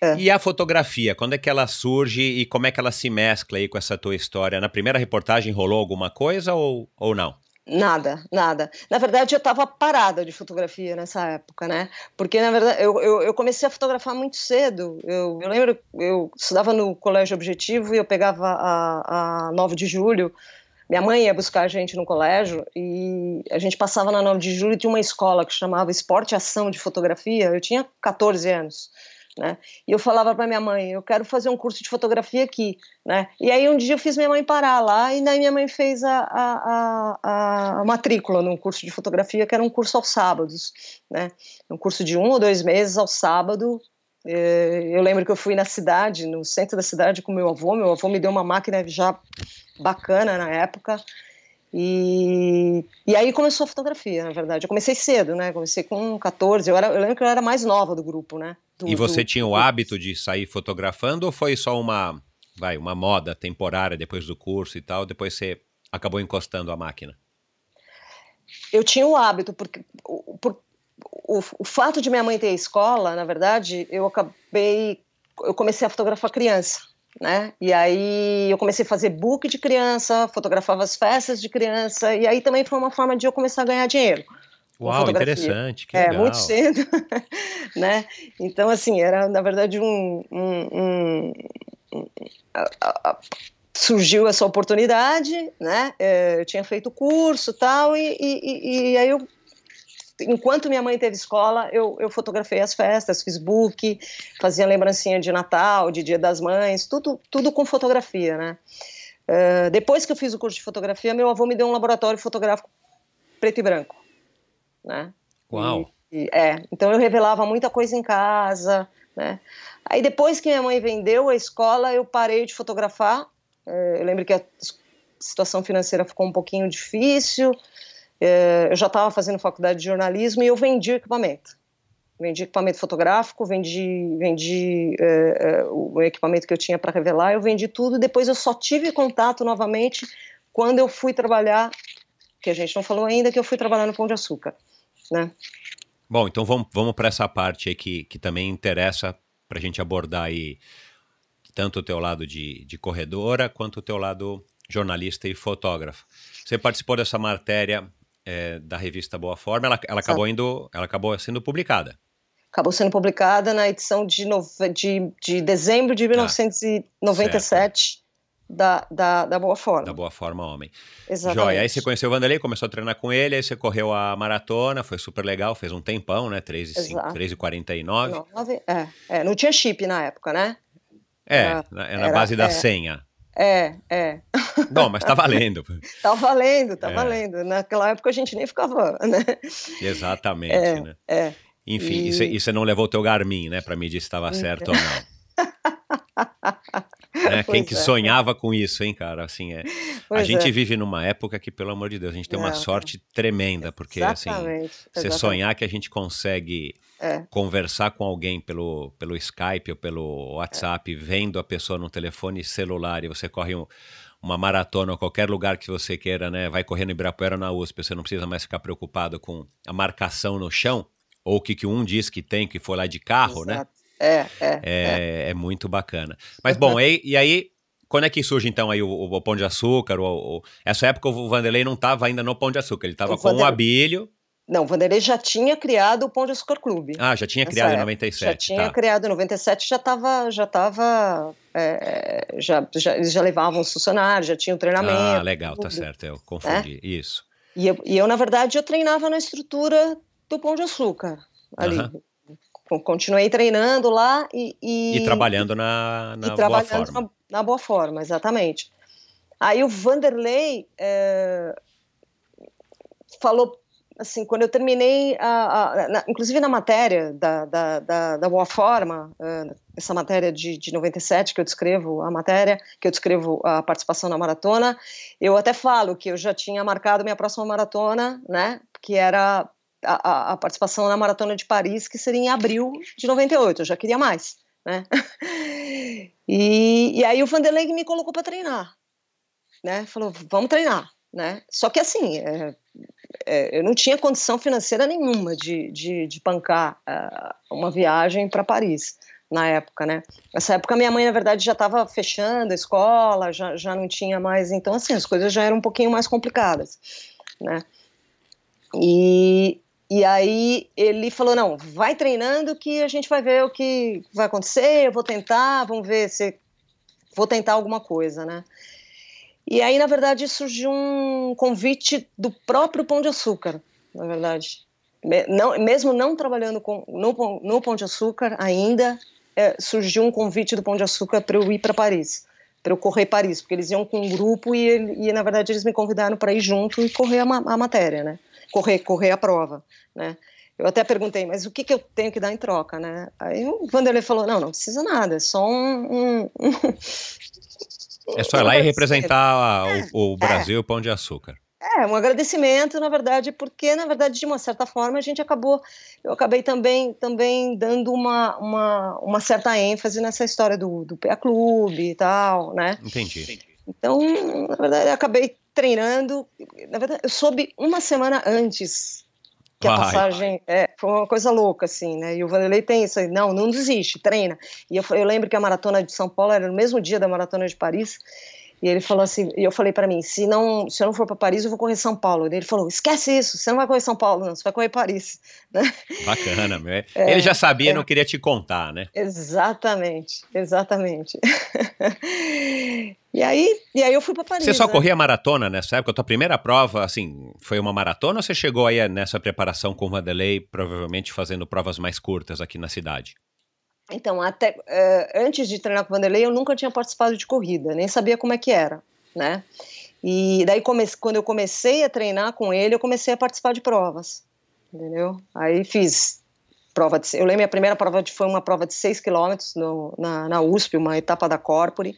Speaker 3: É. E a fotografia, quando é que ela surge e como é que ela se mescla aí com essa tua história? Na primeira reportagem rolou alguma coisa ou, ou não?
Speaker 1: Nada, nada. Na verdade, eu estava parada de fotografia nessa época, né? Porque, na verdade, eu, eu, eu comecei a fotografar muito cedo. Eu, eu, lembro, eu estudava no Colégio Objetivo e eu pegava a, a 9 de julho. Minha mãe ia buscar a gente no colégio e a gente passava na 9 de julho de uma escola que chamava Esporte Ação de Fotografia. Eu tinha 14 anos. Né? E eu falava para minha mãe, eu quero fazer um curso de fotografia aqui, né? E aí um dia eu fiz minha mãe parar lá e daí minha mãe fez a, a, a, a matrícula num curso de fotografia que era um curso aos sábados, né? Um curso de um ou dois meses ao sábado. É, eu lembro que eu fui na cidade, no centro da cidade com meu avô. Meu avô me deu uma máquina já bacana na época. E, e aí começou a fotografia, na verdade. Eu comecei cedo, né? Comecei com 14. Eu, era, eu lembro que eu era mais nova do grupo, né? Do,
Speaker 3: e você do, tinha o hábito de sair fotografando ou foi só uma, vai, uma moda temporária depois do curso e tal? Depois você acabou encostando a máquina?
Speaker 1: Eu tinha o hábito, porque por, o, o fato de minha mãe ter escola, na verdade, eu acabei. Eu comecei a fotografar criança né? E aí eu comecei a fazer book de criança, fotografava as festas de criança, e aí também foi uma forma de eu começar a ganhar dinheiro.
Speaker 3: Uau, interessante, que
Speaker 1: é,
Speaker 3: legal.
Speaker 1: muito cedo, né? Então, assim, era, na verdade, um... um, um, a, a, surgiu essa oportunidade, né? É, eu tinha feito curso tal, e, e, e aí eu enquanto minha mãe teve escola, eu, eu fotografei as festas, fiz book, fazia lembrancinha de Natal, de Dia das Mães, tudo, tudo com fotografia, né? Uh, depois que eu fiz o curso de fotografia, meu avô me deu um laboratório fotográfico preto e branco, né?
Speaker 3: Uau!
Speaker 1: E, e, é, então eu revelava muita coisa em casa, né? Aí depois que minha mãe vendeu a escola, eu parei de fotografar. Uh, eu lembro que a situação financeira ficou um pouquinho difícil, eu já estava fazendo faculdade de jornalismo e eu vendi equipamento. Vendi equipamento fotográfico, vendi, vendi é, é, o equipamento que eu tinha para revelar, eu vendi tudo. Depois eu só tive contato novamente quando eu fui trabalhar, que a gente não falou ainda, que eu fui trabalhar no Pão de Açúcar, né?
Speaker 3: Bom, então vamos, vamos para essa parte aí que, que também interessa para a gente abordar aí tanto o teu lado de, de corredora quanto o teu lado jornalista e fotógrafo. Você participou dessa matéria é, da revista Boa Forma, ela, ela acabou indo, ela acabou sendo publicada.
Speaker 1: Acabou sendo publicada na edição de, de, de dezembro de 1997 ah, da, da, da Boa Forma.
Speaker 3: Da Boa Forma Homem.
Speaker 1: Exatamente.
Speaker 3: Joia. Aí você conheceu o Vanderlei, começou a treinar com ele, aí você correu a maratona, foi super legal, fez um tempão, né? 3,49.
Speaker 1: É, é, não tinha chip na época, né?
Speaker 3: É, era, na, na era, base da é, senha.
Speaker 1: É, é.
Speaker 3: Bom, mas tá valendo.
Speaker 1: tá valendo, tá é. valendo. Naquela época a gente nem ficava, né?
Speaker 3: Exatamente,
Speaker 1: é,
Speaker 3: né?
Speaker 1: É.
Speaker 3: Enfim, e... e você não levou o teu Garmin, né, para medir se estava certo ou não. né? Quem que é. sonhava com isso, hein, cara? Assim, é. a gente é. vive numa época que, pelo amor de Deus, a gente tem uma sorte tremenda, porque assim, você sonhar que a gente consegue é. conversar com alguém pelo, pelo Skype ou pelo WhatsApp, vendo a pessoa no telefone celular e você corre um, uma maratona ou qualquer lugar que você queira, né? Vai correndo em Ibirapuera na USP, você não precisa mais ficar preocupado com a marcação no chão, ou o que, que um diz que tem, que foi lá de carro, né?
Speaker 1: Exato. né? É, é,
Speaker 3: é, é. é muito bacana. Mas bom, e, e aí quando é que surge então aí o, o Pão de Açúcar? O, o, essa época o Vanderlei não estava ainda no Pão de Açúcar, ele estava com o Abílio.
Speaker 1: Não, o Vanderlei já tinha criado o Pão de Açúcar Clube.
Speaker 3: Ah, já tinha criado época. em 97.
Speaker 1: Já tinha tá. criado em 97, já estava, já estava, é, já, já, eles já levavam os funcionários, já tinham treinamento. Ah,
Speaker 3: legal, tá tudo, tá certo, eu confundi, é? isso.
Speaker 1: E eu, e eu, na verdade, eu treinava na estrutura do Pão de Açúcar, ali. Continuei treinando lá e...
Speaker 3: E, e trabalhando na, na e boa forma.
Speaker 1: Na, na, boa forma, exatamente. Aí o Vanderlei é, falou assim, quando eu terminei, a, a, na, inclusive na matéria da, da, da, da Boa Forma, uh, essa matéria de, de 97 que eu descrevo, a matéria que eu descrevo a participação na maratona, eu até falo que eu já tinha marcado minha próxima maratona, né, que era a, a participação na Maratona de Paris, que seria em abril de 98, eu já queria mais, né, e, e aí o Vanderlei me colocou para treinar, né, falou, vamos treinar, né, só que assim, é, é, eu não tinha condição financeira nenhuma de, de, de bancar uh, uma viagem para Paris na época, né? Nessa época minha mãe, na verdade, já estava fechando a escola, já, já não tinha mais, então assim, as coisas já eram um pouquinho mais complicadas, né? E, e aí ele falou, não, vai treinando que a gente vai ver o que vai acontecer, eu vou tentar, vamos ver se vou tentar alguma coisa, né? E aí, na verdade, surgiu um convite do próprio Pão de Açúcar, na verdade. Não, mesmo não trabalhando com, no, no Pão de Açúcar ainda, é, surgiu um convite do Pão de Açúcar para eu ir para Paris, para eu correr Paris, porque eles iam com um grupo e, e na verdade, eles me convidaram para ir junto e correr a, a, matéria, né? Correr, correr a prova, né? Eu até perguntei, mas o que, que eu tenho que dar em troca, né? Aí o Vanderlei falou, não, não precisa nada, é só um, um, um
Speaker 3: é só ir lá e representar é, o, o, Brasil, é. o Pão de Açúcar.
Speaker 1: É, um agradecimento, na verdade, porque, na verdade, de uma certa forma, a gente acabou, eu acabei também, também dando uma, uma, uma certa ênfase nessa história do, do PA Clube e tal, né?
Speaker 3: Entendi.
Speaker 1: Então, na verdade, eu acabei treinando, na verdade, eu soube uma semana antes que a passagem é, foi uma coisa louca, assim, né? E o Vanderlei tem isso aí, não, não desiste, treina. E eu, eu lembro que a maratona de São Paulo era no mesmo dia da maratona de Paris, e ele falou assim, e eu falei para mim, se não, se eu não for para Paris, eu vou correr São Paulo. E ele falou, esquece isso, você não vai correr São Paulo, não, você vai correr Paris. Né?
Speaker 3: Bacana, meu. É, ele já sabia, é, não queria te contar, né?
Speaker 1: Exatamente, exatamente. e aí, e aí eu fui para Paris.
Speaker 3: Você só
Speaker 1: né?
Speaker 3: corria maratona nessa época? A tua primeira prova, assim, foi uma maratona ou você chegou aí nessa preparação com o Vanderlei, provavelmente fazendo provas mais curtas aqui na cidade?
Speaker 1: Então, até uh, antes de treinar com o Vanderlei, eu nunca tinha participado de corrida, nem sabia como é que era, né? E daí, quando eu comecei a treinar com ele, eu comecei a participar de provas, entendeu? Aí fiz prova de... Eu lembro, a primeira prova de, foi uma prova de 6 quilômetros na, na USP, uma etapa da Corpore,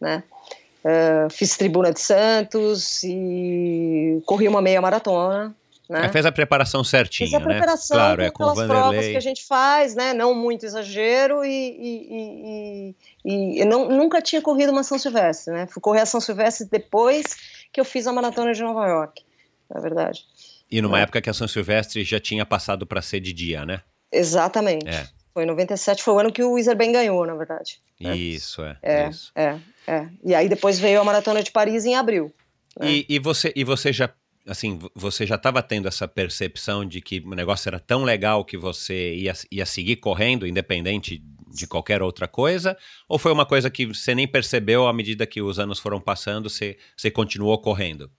Speaker 1: né? Uh, fiz Tribuna de Santos e corri uma meia maratona, né?
Speaker 3: fez a preparação certinha, Fiz a
Speaker 1: né? preparação
Speaker 3: né?
Speaker 1: claro, é com aquelas provas que a gente faz, né? Não muito exagero e, e, e, e não, nunca tinha corrido uma São Silvestre, né? Fui correr a São Silvestre depois que eu fiz a maratona de Nova York, na verdade.
Speaker 3: E numa é. época que a São Silvestre já tinha passado para ser de dia, né?
Speaker 1: Exatamente. É. Foi em 97, foi o ano que o Iserben ganhou, na verdade.
Speaker 3: Né? Isso, é.
Speaker 1: É,
Speaker 3: isso.
Speaker 1: é, é. E aí depois veio a maratona de Paris em abril.
Speaker 3: Né? E, e, você, e você já assim, você já estava tendo essa percepção de que o negócio era tão legal que você ia, ia seguir correndo, independente de qualquer outra coisa? Ou foi uma coisa que você nem percebeu à medida que os anos foram passando, você, você continuou correndo?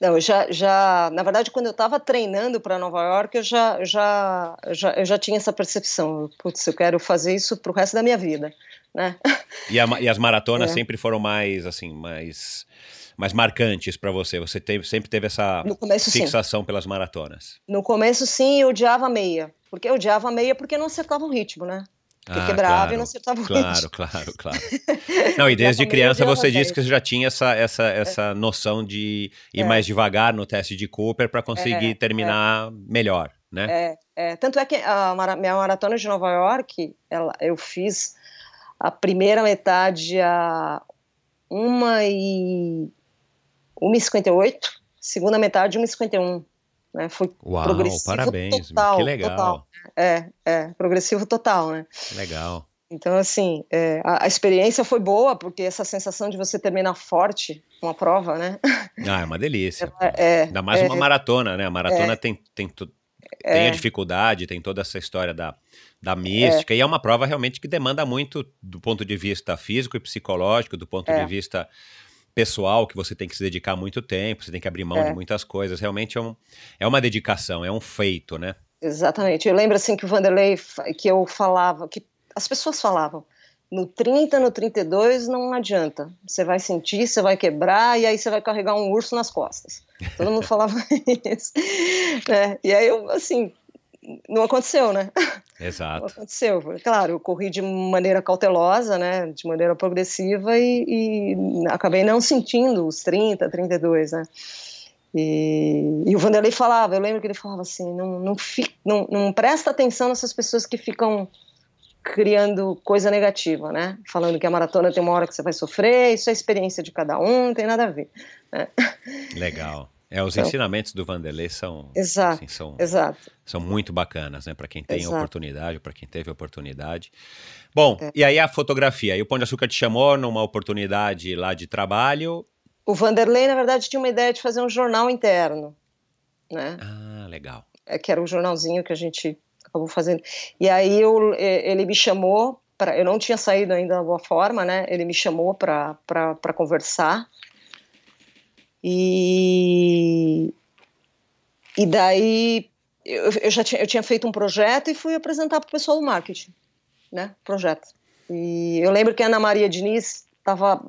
Speaker 1: Não, eu já, já, na verdade, quando eu estava treinando para Nova York, eu já, já, já, eu já tinha essa percepção. Putz, eu quero fazer isso para o resto da minha vida, né?
Speaker 3: E, a, e as maratonas é. sempre foram mais, assim, mais mais marcantes para você? Você teve, sempre teve essa começo, fixação sim. pelas maratonas?
Speaker 1: No começo, sim, eu odiava meia. Porque eu odiava meia porque não acertava o ritmo, né? Porque ah, quebrava claro, e não acertava o
Speaker 3: claro,
Speaker 1: ritmo.
Speaker 3: Claro, claro, claro. Não, e desde criança você disse que você já tinha essa, essa, essa é. noção de ir é. mais devagar no teste de Cooper para conseguir é, terminar é. melhor, né?
Speaker 1: É, é, tanto é que a minha maratona de Nova York, ela, eu fiz a primeira metade a uma e 1,58, segunda metade 1,51. Né? Foi
Speaker 3: Uau,
Speaker 1: progressivo
Speaker 3: parabéns,
Speaker 1: total,
Speaker 3: que legal.
Speaker 1: Total. É, é, progressivo total, né?
Speaker 3: Legal.
Speaker 1: Então, assim, é, a, a, experiência foi boa, porque essa sensação de você terminar forte uma prova, né?
Speaker 3: Ah, é uma delícia. É, é, Ainda mais é, uma maratona, né? A maratona é. tem, tem, tem a dificuldade, tem toda essa história da, da mística, é. e é uma prova realmente que demanda muito do ponto de vista físico e psicológico, do ponto é. de vista pessoal, que você tem que se dedicar muito tempo, você tem que abrir mão é. de muitas coisas. Realmente é, um, é uma dedicação, é um feito, né?
Speaker 1: Exatamente. Eu lembro assim que o Vanderlei, que eu falava, que as pessoas falavam, no 30, no 32 não adianta. Você vai sentir, você vai quebrar e aí você vai carregar um urso nas costas. Todo mundo falava isso. É, e aí eu, assim, não aconteceu, né?
Speaker 3: Exato. Não
Speaker 1: aconteceu. Claro, eu corri de maneira cautelosa, né? De maneira progressiva e, e acabei não sentindo os 30, 32, né? E, e, o Vanderlei falava, eu lembro que ele falava assim, não, não, fi, não, não presta atenção nessas pessoas que ficam criando coisa negativa, né? Falando que a maratona tem uma hora que você vai sofrer, isso é a experiência de cada um, não tem nada a ver. Né?
Speaker 3: Legal. É, os então, ensinamentos do Vanderlei são,
Speaker 1: exato, assim,
Speaker 3: são,
Speaker 1: exato.
Speaker 3: são muito bacanas, né? Para quem tem exato. oportunidade, para quem teve oportunidade. Bom, é. e aí a fotografia? E o Pão de Açúcar te chamou numa oportunidade lá de trabalho?
Speaker 1: O Vanderlei, na verdade, tinha uma ideia de fazer um jornal interno, né?
Speaker 3: Ah, legal.
Speaker 1: É, que era um jornalzinho que a gente acabou fazendo. E aí eu, ele me chamou para, eu não tinha saído ainda da boa forma, né? Ele me chamou para conversar e, e daí eu, eu já tinha, eu tinha feito um projeto e fui apresentar para o pessoal do marketing, né? Projeto. E eu lembro que a Ana Maria Diniz estava.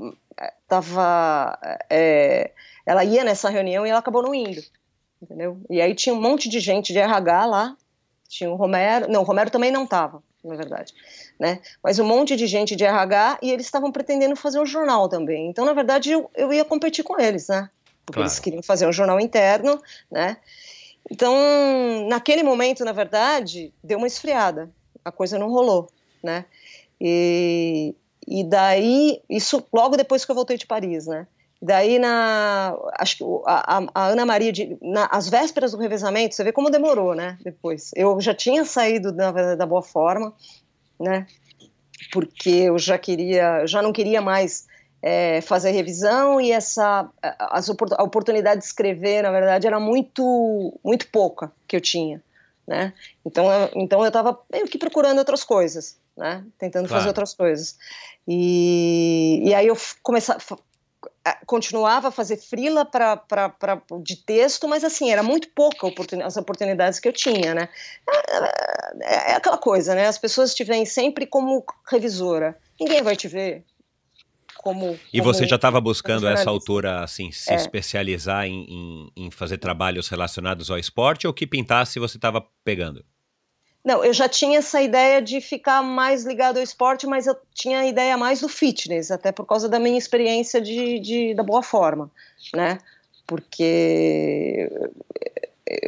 Speaker 1: Tava, é, ela ia nessa reunião e ela acabou não indo, entendeu? E aí tinha um monte de gente de RH lá, tinha o Romero, não, o Romero também não estava, na verdade, né? Mas um monte de gente de RH e eles estavam pretendendo fazer um jornal também. Então, na verdade, eu, eu ia competir com eles, né? Porque claro. eles queriam fazer um jornal interno, né? Então, naquele momento, na verdade, deu uma esfriada, a coisa não rolou, né? E, e daí, isso logo depois que eu voltei de Paris, né? Daí, na, acho que a, a Ana Maria, de, na, as vésperas do revezamento, você vê como demorou, né? Depois. Eu já tinha saído da, da boa forma, né? Porque eu já queria, já não queria mais é, fazer revisão e essa as, a oportunidade de escrever, na verdade, era muito muito pouca que eu tinha, né? Então, eu, então eu estava meio que procurando outras coisas, né? Tentando claro. fazer outras coisas. E, e aí eu começava continuava a fazer frila para de texto, mas assim, era muito pouca oportun, as oportunidades que eu tinha, né? É, é, aquela coisa, né? As pessoas te veem sempre como revisora. Ninguém vai te ver como.
Speaker 3: E como, você já estava buscando essa altura, assim, se é. especializar em, em, em, fazer trabalhos relacionados ao esporte ou que pintasse você estava pegando?
Speaker 1: Não, eu já tinha essa ideia de ficar mais ligado ao esporte, mas eu tinha a ideia mais do fitness, até por causa da minha experiência de, de da boa forma, né? Porque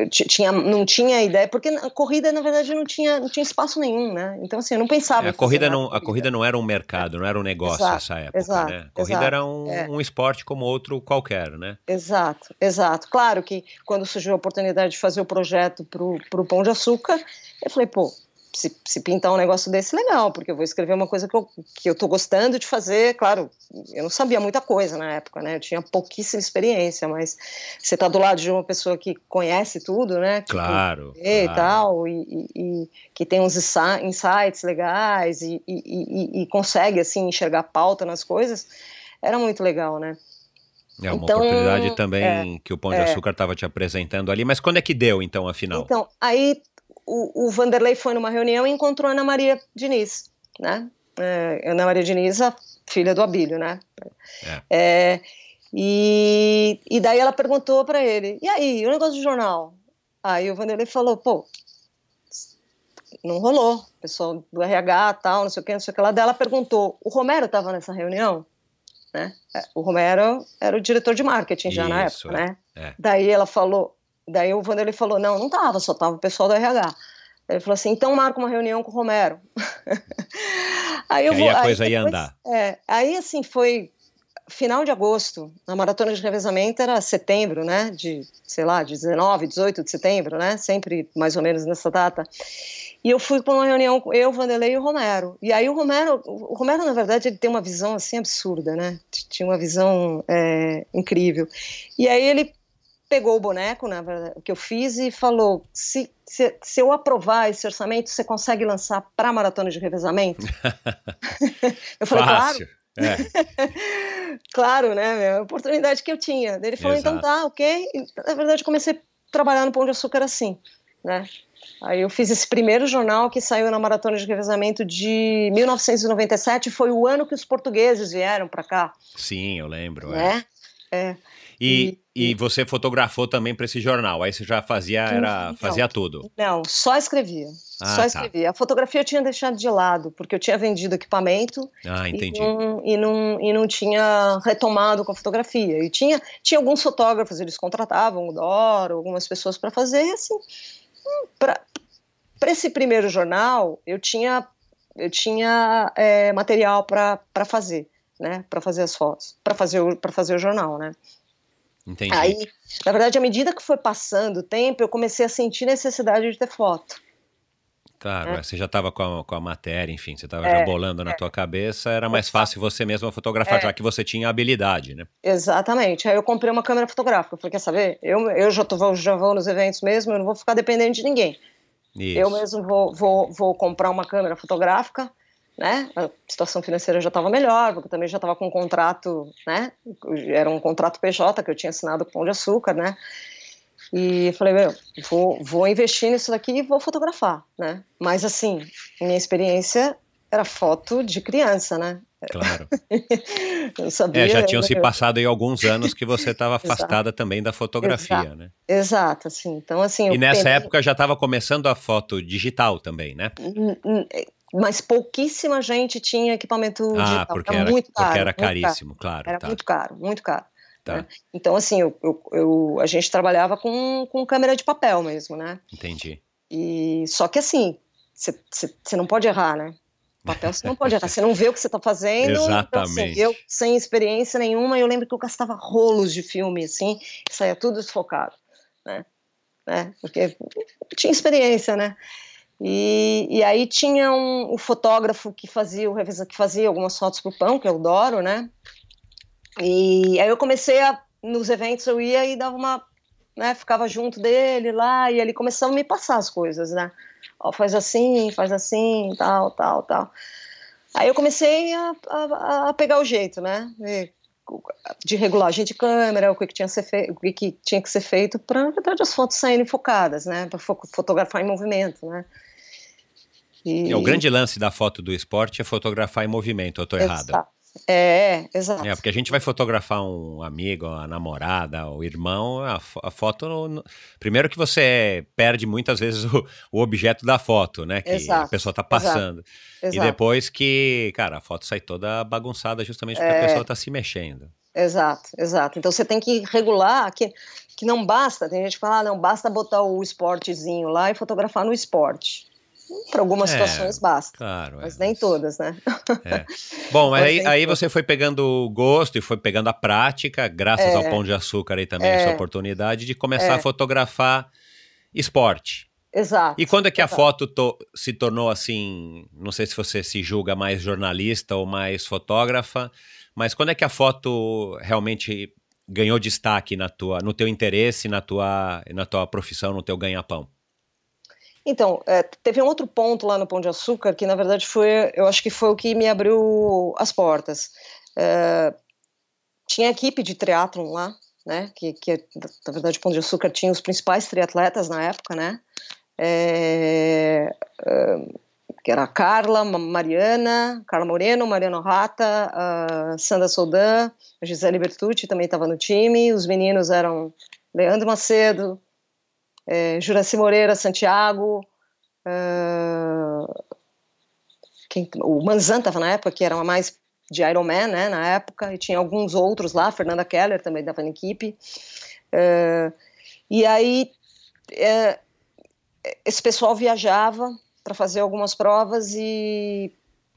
Speaker 1: tinha, não tinha ideia, porque a corrida, na verdade, não tinha, não tinha espaço nenhum, né? Então, assim, eu não pensava.
Speaker 3: É, a, corrida não, corrida. a corrida não era um mercado, não era um negócio exato, nessa época, exato, né? A corrida exato, era um, é. um esporte como outro qualquer, né?
Speaker 1: Exato, exato. Claro que quando surgiu a oportunidade de fazer o projeto para o Pão de Açúcar, eu falei, pô, se, se, pintar um negócio desse, legal, porque eu vou escrever uma coisa que eu, que eu tô gostando de fazer. Claro, eu não sabia muita coisa na época, né? Eu tinha pouquíssima experiência, mas você tá do lado de uma pessoa que conhece tudo, né?
Speaker 3: Tipo, claro.
Speaker 1: E claro. tal, e, e, e, que tem uns insights legais e, e, consegue, assim, enxergar pauta nas coisas, era muito legal, né?
Speaker 3: É uma então, oportunidade também é, que o Pão de é, Açúcar estava te apresentando ali, mas quando é que deu, então, afinal?
Speaker 1: Então, aí o, o Vanderlei foi numa reunião e encontrou Ana Maria Diniz, né? É, Ana Maria Diniz, a filha do Abílio, né? É. É, e, e daí ela perguntou para ele, e aí, o negócio do jornal? Aí o Vanderlei falou, pô, não rolou, o pessoal do RH tal, não sei o que, não sei o que lá, dela perguntou, o Romero estava nessa reunião? Né? É, o Romero era o diretor de marketing já Isso, na época, é, né? É. Daí ela falou, Daí o Vanderlei falou: não, não tava, só tava o pessoal do RH. Ele falou assim: então marca uma reunião com o Romero.
Speaker 3: aí eu vou, aí a coisa aí, ia depois, andar.
Speaker 1: É, aí assim foi final de agosto, a maratona de revezamento era setembro, né? De, sei lá, 19, 18 de setembro, né? Sempre mais ou menos nessa data. E eu fui para uma reunião com eu, Vanderlei e o Romero. E aí o Romero, o Romero na verdade ele tem uma visão assim absurda, né? Tinha uma visão é, incrível. E aí ele pegou o boneco, na verdade, que eu fiz e falou: se, se, se eu aprovar esse orçamento, você consegue lançar para maratona de revezamento?
Speaker 3: eu falei, Fácil. claro.
Speaker 1: É. claro, né? A oportunidade que eu tinha. Ele falou, então Exato. então tá, ok. E, na verdade, comecei a trabalhar no Pão de Açúcar assim, né? Aí eu fiz esse primeiro jornal que saiu na Maratona de Revezamento de 1997, foi o ano que os portugueses vieram para cá.
Speaker 3: Sim, eu lembro.
Speaker 1: Né? É. é.
Speaker 3: E, e, e, você fotografou também para esse jornal, aí você já fazia, era, fazia tudo?
Speaker 1: Não, só escrevia. Ah, só tá. escrevia. Tá. A fotografia eu tinha deixado de lado, porque eu tinha vendido equipamento.
Speaker 3: Ah, entendi.
Speaker 1: E não, e não, e não tinha retomado com a fotografia. E tinha, tinha alguns fotógrafos, eles contratavam o Doro, algumas pessoas para fazer, e assim, para esse primeiro jornal, eu tinha, eu tinha é, material para fazer, né? Para fazer as fotos, para fazer, o, fazer o jornal, né?
Speaker 3: Entendi.
Speaker 1: Aí, na verdade, à medida que foi passando o tempo, eu comecei a sentir necessidade de ter foto.
Speaker 3: Claro, é. você já estava com a, com a matéria, enfim, você estava é, já bolando na é. tua cabeça, era mais fácil você mesma fotografar, é. já que você tinha habilidade, né?
Speaker 1: Exatamente. Aí eu comprei uma câmera fotográfica. Eu falei, quer saber? Eu, eu já, tô, já vou nos eventos mesmo, eu não vou ficar dependendo de ninguém. Isso. Eu mesmo vou, vou, vou comprar uma câmera fotográfica, né? A situação financeira já estava melhor, porque eu também já estava com um contrato, né? Era um contrato PJ que eu tinha assinado com o Pão de Açúcar, né? E falei, meu, vou, vou investir nisso daqui e vou fotografar, né? Mas assim, minha experiência era foto de criança, né?
Speaker 3: Claro.
Speaker 1: eu sabia.
Speaker 3: É, já tinham se passado aí alguns anos que você estava afastada também da fotografia,
Speaker 1: Exato.
Speaker 3: né?
Speaker 1: Exato, assim. Então, assim.
Speaker 3: E nessa época já estava começando a foto digital também, né?
Speaker 1: Mas pouquíssima gente tinha equipamento
Speaker 3: ah,
Speaker 1: digital.
Speaker 3: Porque era, muito caro. Porque era caríssimo,
Speaker 1: caro.
Speaker 3: claro.
Speaker 1: Era
Speaker 3: tá.
Speaker 1: muito caro, muito caro.
Speaker 3: Tá.
Speaker 1: Né? Então, assim, eu, eu, eu, a gente trabalhava com, com câmera de papel mesmo, né?
Speaker 3: Entendi.
Speaker 1: E, só que, assim, você não pode errar, né? Papel você não pode errar, você não vê o que você está fazendo.
Speaker 3: Exatamente.
Speaker 1: Então, assim, eu, sem experiência nenhuma, eu lembro que eu gastava rolos de filme, assim, saía tudo desfocado, né? né? Porque tinha experiência, né? E, e aí tinha um, o fotógrafo que fazia que fazia algumas fotos pro pão, que é o Doro, né? E aí eu comecei a, nos eventos eu ia e dava uma, né, ficava junto dele lá, e ele começava a me passar as coisas, né? Ó, faz assim, faz assim, tal, tal, tal. Aí eu comecei a, a, a pegar o jeito, né? De regulagem de câmera, o que, tinha, ser o que, que tinha que ser feito para as fotos saírem focadas, né? Para fotografar em movimento, né?
Speaker 3: E... É, o grande lance da foto do esporte é fotografar em movimento, eu estou errado.
Speaker 1: É, exato.
Speaker 3: É, porque a gente vai fotografar um amigo, a namorada, o irmão, a, a foto. No, primeiro que você perde muitas vezes o, o objeto da foto, né? Que exato, a pessoa tá passando. Exato, e depois que, cara, a foto sai toda bagunçada justamente porque é, a pessoa tá se mexendo.
Speaker 1: Exato, exato. Então você tem que regular que, que não basta, tem gente que fala, ah, não basta botar o esportezinho lá e fotografar no esporte. Para algumas é, situações basta.
Speaker 3: Claro,
Speaker 1: mas é, nem mas... todas, né?
Speaker 3: É. Bom, mas aí, aí você foi pegando o gosto e foi pegando a prática, graças ao é. Pão de Açúcar aí também, essa é. oportunidade de começar a fotografar esporte.
Speaker 1: Exato.
Speaker 3: E quando é que
Speaker 1: exato.
Speaker 3: a foto to se tornou assim? Não sei se você se julga mais jornalista ou mais fotógrafa, mas quando é que a foto realmente ganhou destaque na tua, no teu interesse, na tua, na tua profissão, no teu ganha-pão?
Speaker 1: Então, é, teve um outro ponto lá no Pão de Açúcar que, na verdade, foi, eu acho que foi o que me abriu as portas. É, tinha equipe de triatlon lá, né, que, que, na verdade, o Pão de Açúcar tinha os principais triatletas na época, né, é, é que era a Carla, Mariana, Carla Moreno, Mariano Rata, Sandra Soldan, Gisele Bertucci também estava no time, os meninos eram Leandro Macedo, é, Juraci Moreira, Santiago, uh, quem, o Manzan estava na época, que era uma mais de Iron Man, né, na época, e tinha alguns outros lá, Fernanda Keller também estava na equipe, uh, e aí uh, esse pessoal viajava para fazer algumas provas e,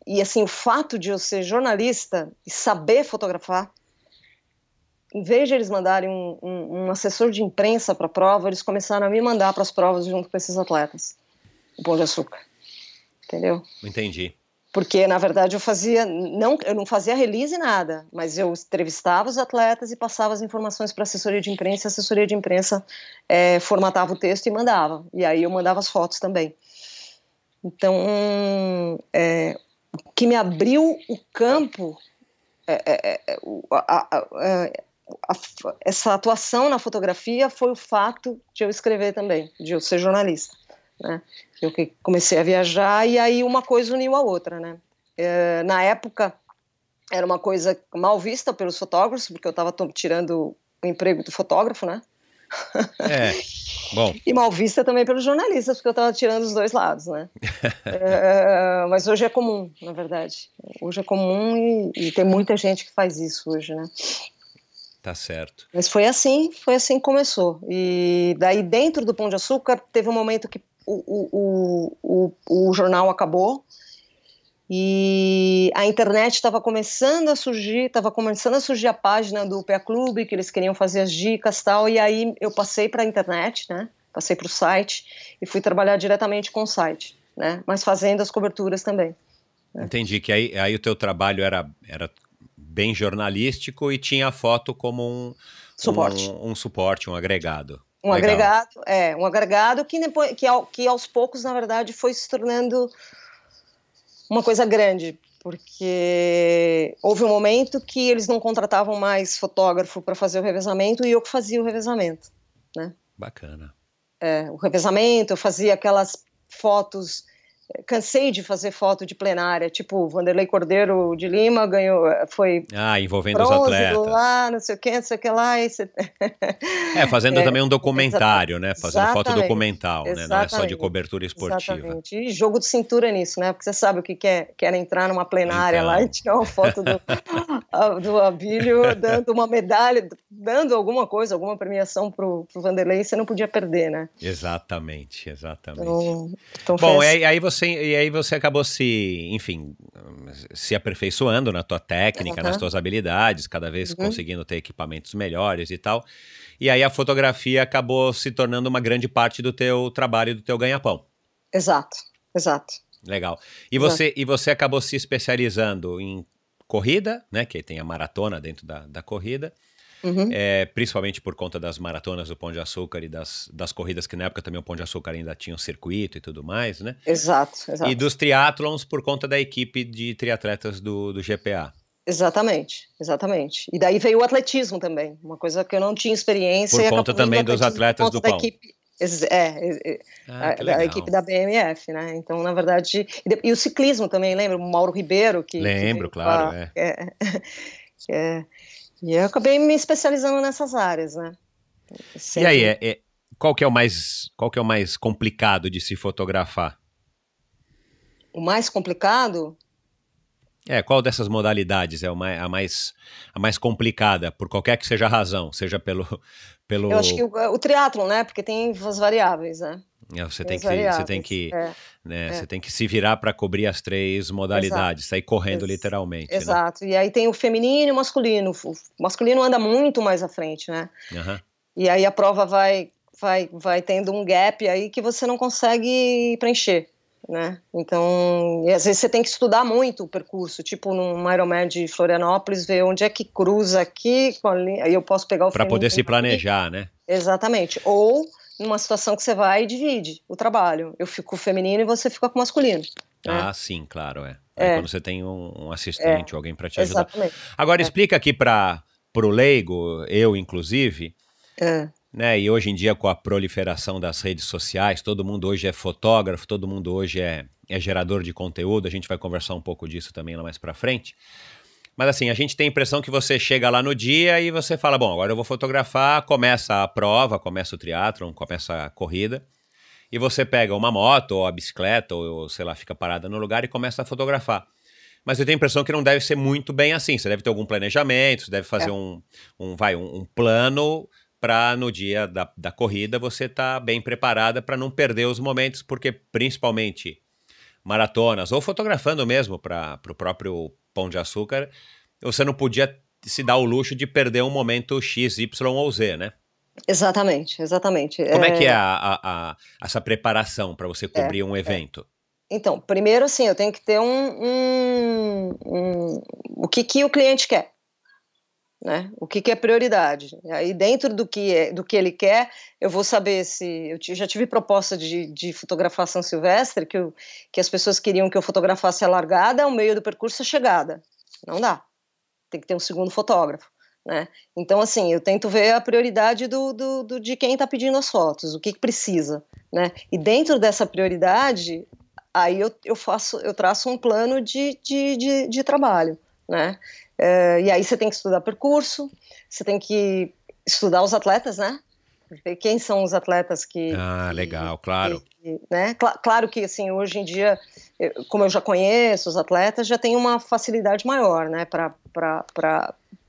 Speaker 1: e assim, o fato de eu ser jornalista e saber fotografar em vez de eles mandarem um, um, um assessor de imprensa para a prova, eles começaram a me mandar para as provas junto com esses atletas. O Pão de Açúcar. Entendeu?
Speaker 3: Entendi.
Speaker 1: porque na verdade eu fazia não eu não fazia release nada, mas eu entrevistava os atletas e passava as informações para a assessoria de imprensa, a assessoria de imprensa é, formatava o texto e mandava, e aí eu mandava as fotos também. Então, é, o que me abriu o campo, é, é, é a, essa atuação na fotografia foi o fato de eu escrever também, de eu ser jornalista, né? Eu comecei a viajar e aí uma coisa uniu a outra, né? É, na época era uma coisa mal vista pelos fotógrafos, porque eu estava tirando o emprego do fotógrafo, né?
Speaker 3: É, bom.
Speaker 1: e mal vista também pelos jornalistas, porque eu estava tirando os dois lados, né? é, mas hoje é comum, na verdade. Hoje é comum e, e, tem muita gente que faz isso hoje, né?
Speaker 3: Tá certo.
Speaker 1: Mas foi assim, foi assim que começou. E daí dentro do Pão de Açúcar teve um momento que o, o, o, o jornal acabou e a internet estava começando a surgir, estava começando a surgir a página do PA Clube, que eles queriam fazer as dicas tal, e aí eu passei para a internet, né? Passei para o site e fui trabalhar diretamente com o site, né? Mas fazendo as coberturas também.
Speaker 3: Né? Entendi que aí, aí o teu trabalho era, era bem jornalístico e tinha a foto como um
Speaker 1: suporte,
Speaker 3: um, um suporte, um agregado.
Speaker 1: Um Legal. agregado, é, um agregado que, depois, que, que aos poucos, na verdade, foi se tornando uma coisa grande, porque houve um momento que eles não contratavam mais fotógrafo para fazer o revezamento e eu que fazia o revezamento, né?
Speaker 3: Bacana.
Speaker 1: É, o revezamento, eu fazia aquelas fotos cansei de fazer foto de plenária, tipo, Vanderlei Cordeiro de Lima ganhou, foi...
Speaker 3: Ah, envolvendo os atletas.
Speaker 1: lá, não sei o que, não sei o que lá. Você...
Speaker 3: é, fazendo é, também um documentário, né? Fazendo foto documental, né? Não é só de cobertura esportiva.
Speaker 1: Exatamente. E jogo de cintura nisso, né? Porque você sabe o que é, quer entrar numa plenária então... lá e tirar uma foto do, do Abílio dando uma medalha, dando alguma coisa, alguma premiação pro, pro Vanderlei, você não podia perder, né?
Speaker 3: Exatamente, exatamente. Então, então Bom, aí, aí você você, e aí você acabou se, enfim, se aperfeiçoando na tua técnica, uhum. nas tuas habilidades, cada vez uhum. conseguindo ter equipamentos melhores e tal. E aí a fotografia acabou se tornando uma grande parte do teu trabalho do teu ganha-pão.
Speaker 1: Exato, exato.
Speaker 3: Legal. E você, e você acabou se especializando em corrida, né? Que tem a maratona dentro da, da corrida. Uhum. É, principalmente por conta das maratonas do Pão de Açúcar e das, das corridas que na época também o Pão de Açúcar ainda tinha um circuito e tudo mais, né?
Speaker 1: Exato, exato.
Speaker 3: E dos triatlons por conta da equipe de triatletas do, do GPA.
Speaker 1: Exatamente, exatamente. E daí veio o atletismo também, uma coisa que eu não tinha experiência.
Speaker 3: Por conta também dos atletas do pão.
Speaker 1: Equipe, é, é, é ah, a, a, equipe da BMF, né? Então, na verdade, e, e, o ciclismo também, lembra? O Mauro Ribeiro que
Speaker 3: lembro, que claro, é.
Speaker 1: é, é e eu acabei me especializando nessas áreas, né?
Speaker 3: Sempre. E aí, é, é, qual, que é o mais, qual que é o mais complicado de se fotografar?
Speaker 1: O mais complicado?
Speaker 3: É, qual dessas modalidades é a mais, a mais, a mais complicada, por qualquer que seja a razão, seja pelo... pelo...
Speaker 1: Eu acho que o, o triatlon, né? Porque tem as variáveis, né?
Speaker 3: É, você tem, que, você tem que, é, né, é. você tem que se virar para cobrir as três modalidades, sair correndo Ex literalmente.
Speaker 1: Né? Exato. Né? E aí tem o feminino e o masculino. O masculino anda muito mais à frente, né? Uhum. E aí a prova vai, vai, vai tendo um gap aí que você não consegue preencher. Né? Então, às vezes você tem que estudar muito o percurso, tipo num Ironman de Florianópolis, ver onde é que cruza aqui, aí eu posso pegar o
Speaker 3: Para poder se planejar, aqui. né?
Speaker 1: Exatamente. Ou numa situação que você vai e divide o trabalho. Eu fico com o feminino e você fica com o masculino.
Speaker 3: Né? Ah, sim, claro, é. é. quando você tem um, um assistente, é. alguém para te ajudar. Exatamente. Agora, é. explica aqui para o leigo, eu inclusive, é. né? E hoje em dia, com a proliferação das redes sociais, todo mundo hoje é fotógrafo, todo mundo hoje é, é gerador de conteúdo. A gente vai conversar um pouco disso também lá mais para frente. Mas assim, a gente tem a impressão que você chega lá no dia e você fala: bom, agora eu vou fotografar, começa a prova, começa o triatlon, começa a corrida. E você pega uma moto ou a bicicleta, ou sei lá, fica parada no lugar e começa a fotografar. Mas eu tenho a impressão que não deve ser muito bem assim. Você deve ter algum planejamento, você deve fazer é. um, um, vai, um, um plano para no dia da, da corrida você estar tá bem preparada para não perder os momentos, porque principalmente maratonas ou fotografando mesmo para o próprio Pão de Açúcar, você não podia se dar o luxo de perder um momento X, Y ou Z, né?
Speaker 1: Exatamente, exatamente.
Speaker 3: Como é, é que é a, a, a essa preparação para você cobrir é, um é. evento?
Speaker 1: Então, primeiro, assim, eu tenho que ter um, um, um o que, que o cliente quer, né? O que, que é prioridade. Aí, dentro do que, é, do que ele quer, eu vou saber se. Eu já tive proposta de, de fotografar São Silvestre, que, eu, que as pessoas queriam que eu fotografasse a largada, o meio do percurso, a chegada. Não dá. Tem que ter um segundo fotógrafo. Né? Então, assim, eu tento ver a prioridade do, do, do de quem está pedindo as fotos, o que, que precisa, né? E dentro dessa prioridade, aí eu, eu faço, eu traço um plano de, de, de, de trabalho, né? É, e aí você tem que estudar percurso, você tem que estudar os atletas, né? Ver quem são os atletas que...
Speaker 3: Ah, legal, claro.
Speaker 1: Que, né? Cl claro que, assim, hoje em dia, eu, como eu já conheço os atletas, já tem uma facilidade maior, né? Para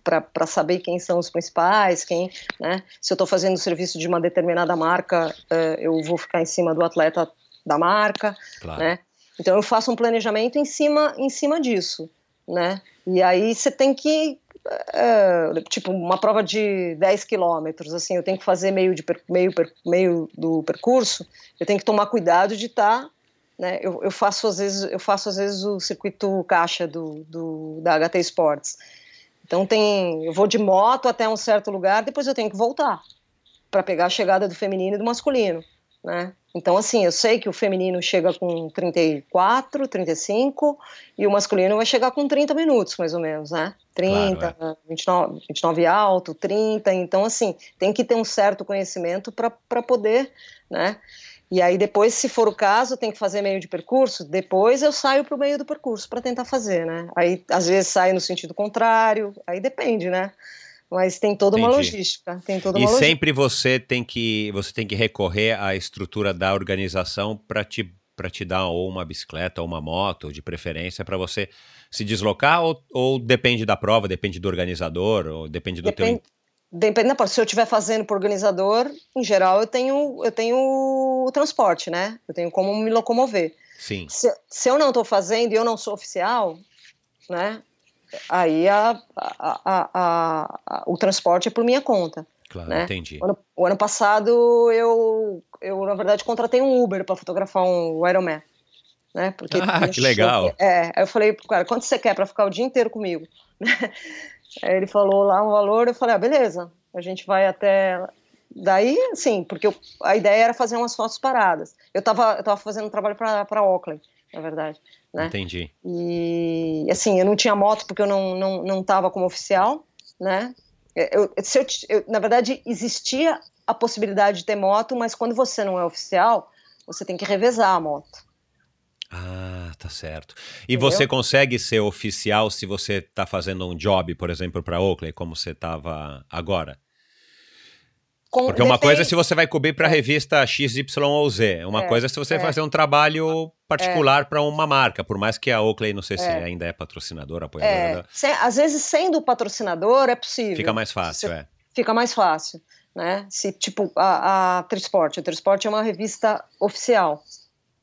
Speaker 1: para saber quem são os principais, quem, né? Se eu estou fazendo o serviço de uma determinada marca, uh, eu vou ficar em cima do atleta da marca, claro. né? Então eu faço um planejamento em cima, em cima disso, né? E aí você tem que uh, tipo uma prova de 10 quilômetros, assim, eu tenho que fazer meio de meio meio do percurso, eu tenho que tomar cuidado de estar tá, né, eu, eu, faço às vezes eu faço às vezes o circuito caixa do, do da HT Sports então tem, eu vou de moto até um certo lugar, depois eu tenho que voltar para pegar a chegada do feminino e do masculino, né? Então assim, eu sei que o feminino chega com 34, 35 e o masculino vai chegar com 30 minutos, mais ou menos, né? 30, claro, é. 29, 29 alto, 30, então assim, tem que ter um certo conhecimento para poder, né? E aí depois, se for o caso, tem que fazer meio de percurso, depois eu saio para o meio do percurso para tentar fazer, né? Aí às vezes sai no sentido contrário, aí depende, né? Mas tem toda uma Entendi. logística, tem toda uma
Speaker 3: E
Speaker 1: logística.
Speaker 3: sempre você tem que você tem que recorrer à estrutura da organização para te para te dar ou uma bicicleta ou uma moto, de preferência, para você se deslocar ou, ou, depende da prova, depende do organizador, ou depende do depende, teu
Speaker 1: Depende da Se eu estiver fazendo por organizador, em geral eu tenho, eu tenho o transporte, né? Eu tenho como me locomover.
Speaker 3: Sim.
Speaker 1: Se, se eu não estou fazendo e eu não sou oficial, né? Aí a, a, a, o transporte é por minha conta.
Speaker 3: Claro,
Speaker 1: né?
Speaker 3: entendi.
Speaker 1: O ano, o ano, passado eu, eu, na verdade, contratei um Uber para fotografar um Ironman. Né?
Speaker 3: Porque ah, que legal.
Speaker 1: É, aí eu falei pro cara, quanto você quer para ficar o dia inteiro comigo? Aí ele falou lá um valor, eu falei, ah, beleza, a gente vai até. Daí, sim, porque eu, a ideia era fazer umas fotos paradas. Eu estava eu tava fazendo um trabalho para Oakland, na verdade. Né?
Speaker 3: Entendi.
Speaker 1: E, assim, eu não tinha moto porque eu não, não, não tava como oficial, né? Eu, se eu, eu, na verdade, existia a possibilidade de ter moto, mas quando você não é oficial, você tem que revezar a moto.
Speaker 3: Ah, tá certo. E Entendeu? você consegue ser oficial se você está fazendo um job, por exemplo, para Oakley, como você estava agora? Com, Porque uma coisa é se você vai cobrir para a revista XYZ, uma é, coisa é se você é. fazer um trabalho particular é. para uma marca, por mais que a Oakley, não sei se é. ainda é patrocinadora, apoiadora.
Speaker 1: É. às vezes, sendo patrocinador, é possível.
Speaker 3: Fica mais fácil,
Speaker 1: se,
Speaker 3: é.
Speaker 1: Fica mais fácil, né? Se, tipo, a, a Trisport, a Trisport é uma revista oficial,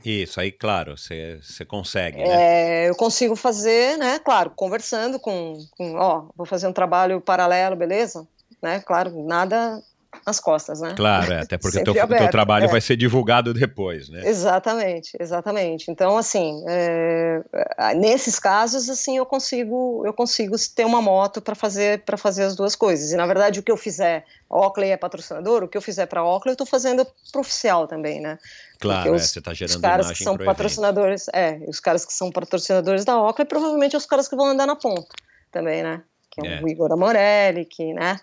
Speaker 3: isso, aí, claro, você consegue,
Speaker 1: né? É, eu consigo fazer, né? Claro, conversando com, com, ó, vou fazer um trabalho paralelo, beleza? Né? Claro, nada nas costas, né?
Speaker 3: Claro, é, até porque o teu, teu, trabalho é. vai ser divulgado depois, né?
Speaker 1: Exatamente, exatamente. Então, assim, é, nesses casos, assim, eu consigo, eu consigo ter uma moto para fazer para fazer as duas coisas. E na verdade, o que eu fizer, a Oakley é patrocinador, o que eu fizer para a Oakley, eu estou fazendo para oficial também, né?
Speaker 3: Claro, é, você está gerando
Speaker 1: os caras que são patrocinadores, evento. é, os caras que são patrocinadores da Oakley, provavelmente os caras que vão andar na ponta também, né? Que é, é. o Igor Amorelli, que, né?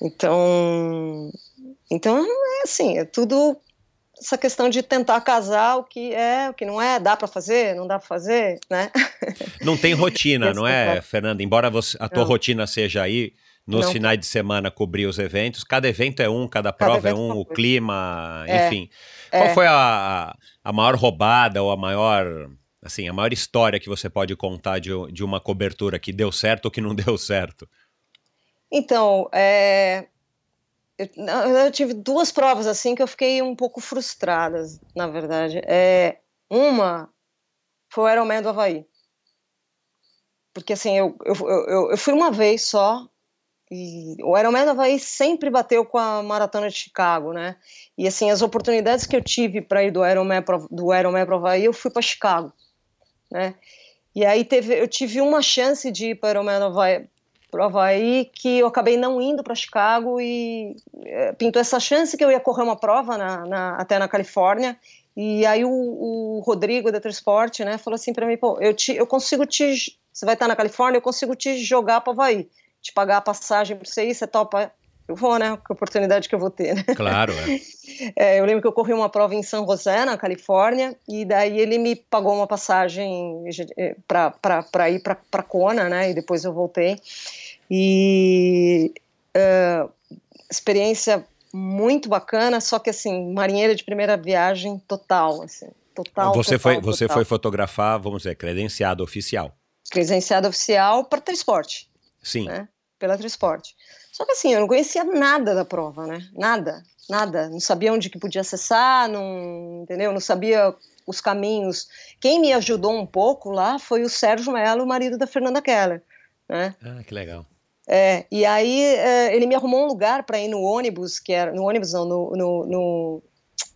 Speaker 1: Então, então é assim, é tudo essa questão de tentar casar o que é, o que não é, dá para fazer, não dá para fazer, né?
Speaker 3: Não tem rotina, não é, Fernanda? Embora você, a tua não. rotina seja aí nos não. finais de semana cobrir os eventos, cada evento é um, cada prova cada é um, o clima, é, enfim. Qual é. foi a, a maior roubada ou a maior assim, a maior história que você pode contar de, de uma cobertura que deu certo ou que não deu certo?
Speaker 1: Então, é, eu, eu, tive duas provas assim que eu fiquei um pouco frustrada, na verdade. É, uma foi o Ironman do Havaí. Porque assim, eu, eu, eu, eu fui uma vez só, e o Ironman do Havaí sempre bateu com a Maratona de Chicago, né? E assim, as oportunidades que eu tive para ir do Ironman pro, do Ironman para Havaí, eu fui para Chicago, né? E aí teve, eu tive uma chance de ir para o Ironman do Havaí, pro Havaí que eu acabei não indo para Chicago e é, pintou essa chance que eu ia correr uma prova na, na, até na Califórnia e aí o, o Rodrigo da Transporte, né, falou assim para mim, pô, eu, te, eu consigo te, você vai estar na Califórnia, eu consigo te jogar para Havaí te pagar a passagem para você ir, você topa? Eu vou, né? Que oportunidade que eu vou ter, né?
Speaker 3: Claro, é.
Speaker 1: é. Eu lembro que eu corri uma prova em São José, na Califórnia, e daí ele me pagou uma passagem eh, para ir para Kona, né? E depois eu voltei. E uh, experiência muito bacana, só que assim, marinheira de primeira viagem total, assim, total.
Speaker 3: Você
Speaker 1: total,
Speaker 3: foi,
Speaker 1: total.
Speaker 3: você foi fotografar, vamos dizer, credenciado oficial.
Speaker 1: Credenciado oficial para transporte.
Speaker 3: Sim.
Speaker 1: Né? Pela Transporte. Só que assim, eu não conhecia nada da prova, né? Nada, nada. Não sabia onde que podia acessar, não, entendeu? Não sabia os caminhos. Quem me ajudou um pouco lá foi o Sérgio Mello, o marido da Fernanda Keller, né?
Speaker 3: Ah, que legal.
Speaker 1: É, e aí é, ele me arrumou um lugar para ir no ônibus, que era no ônibus não, no, no, no,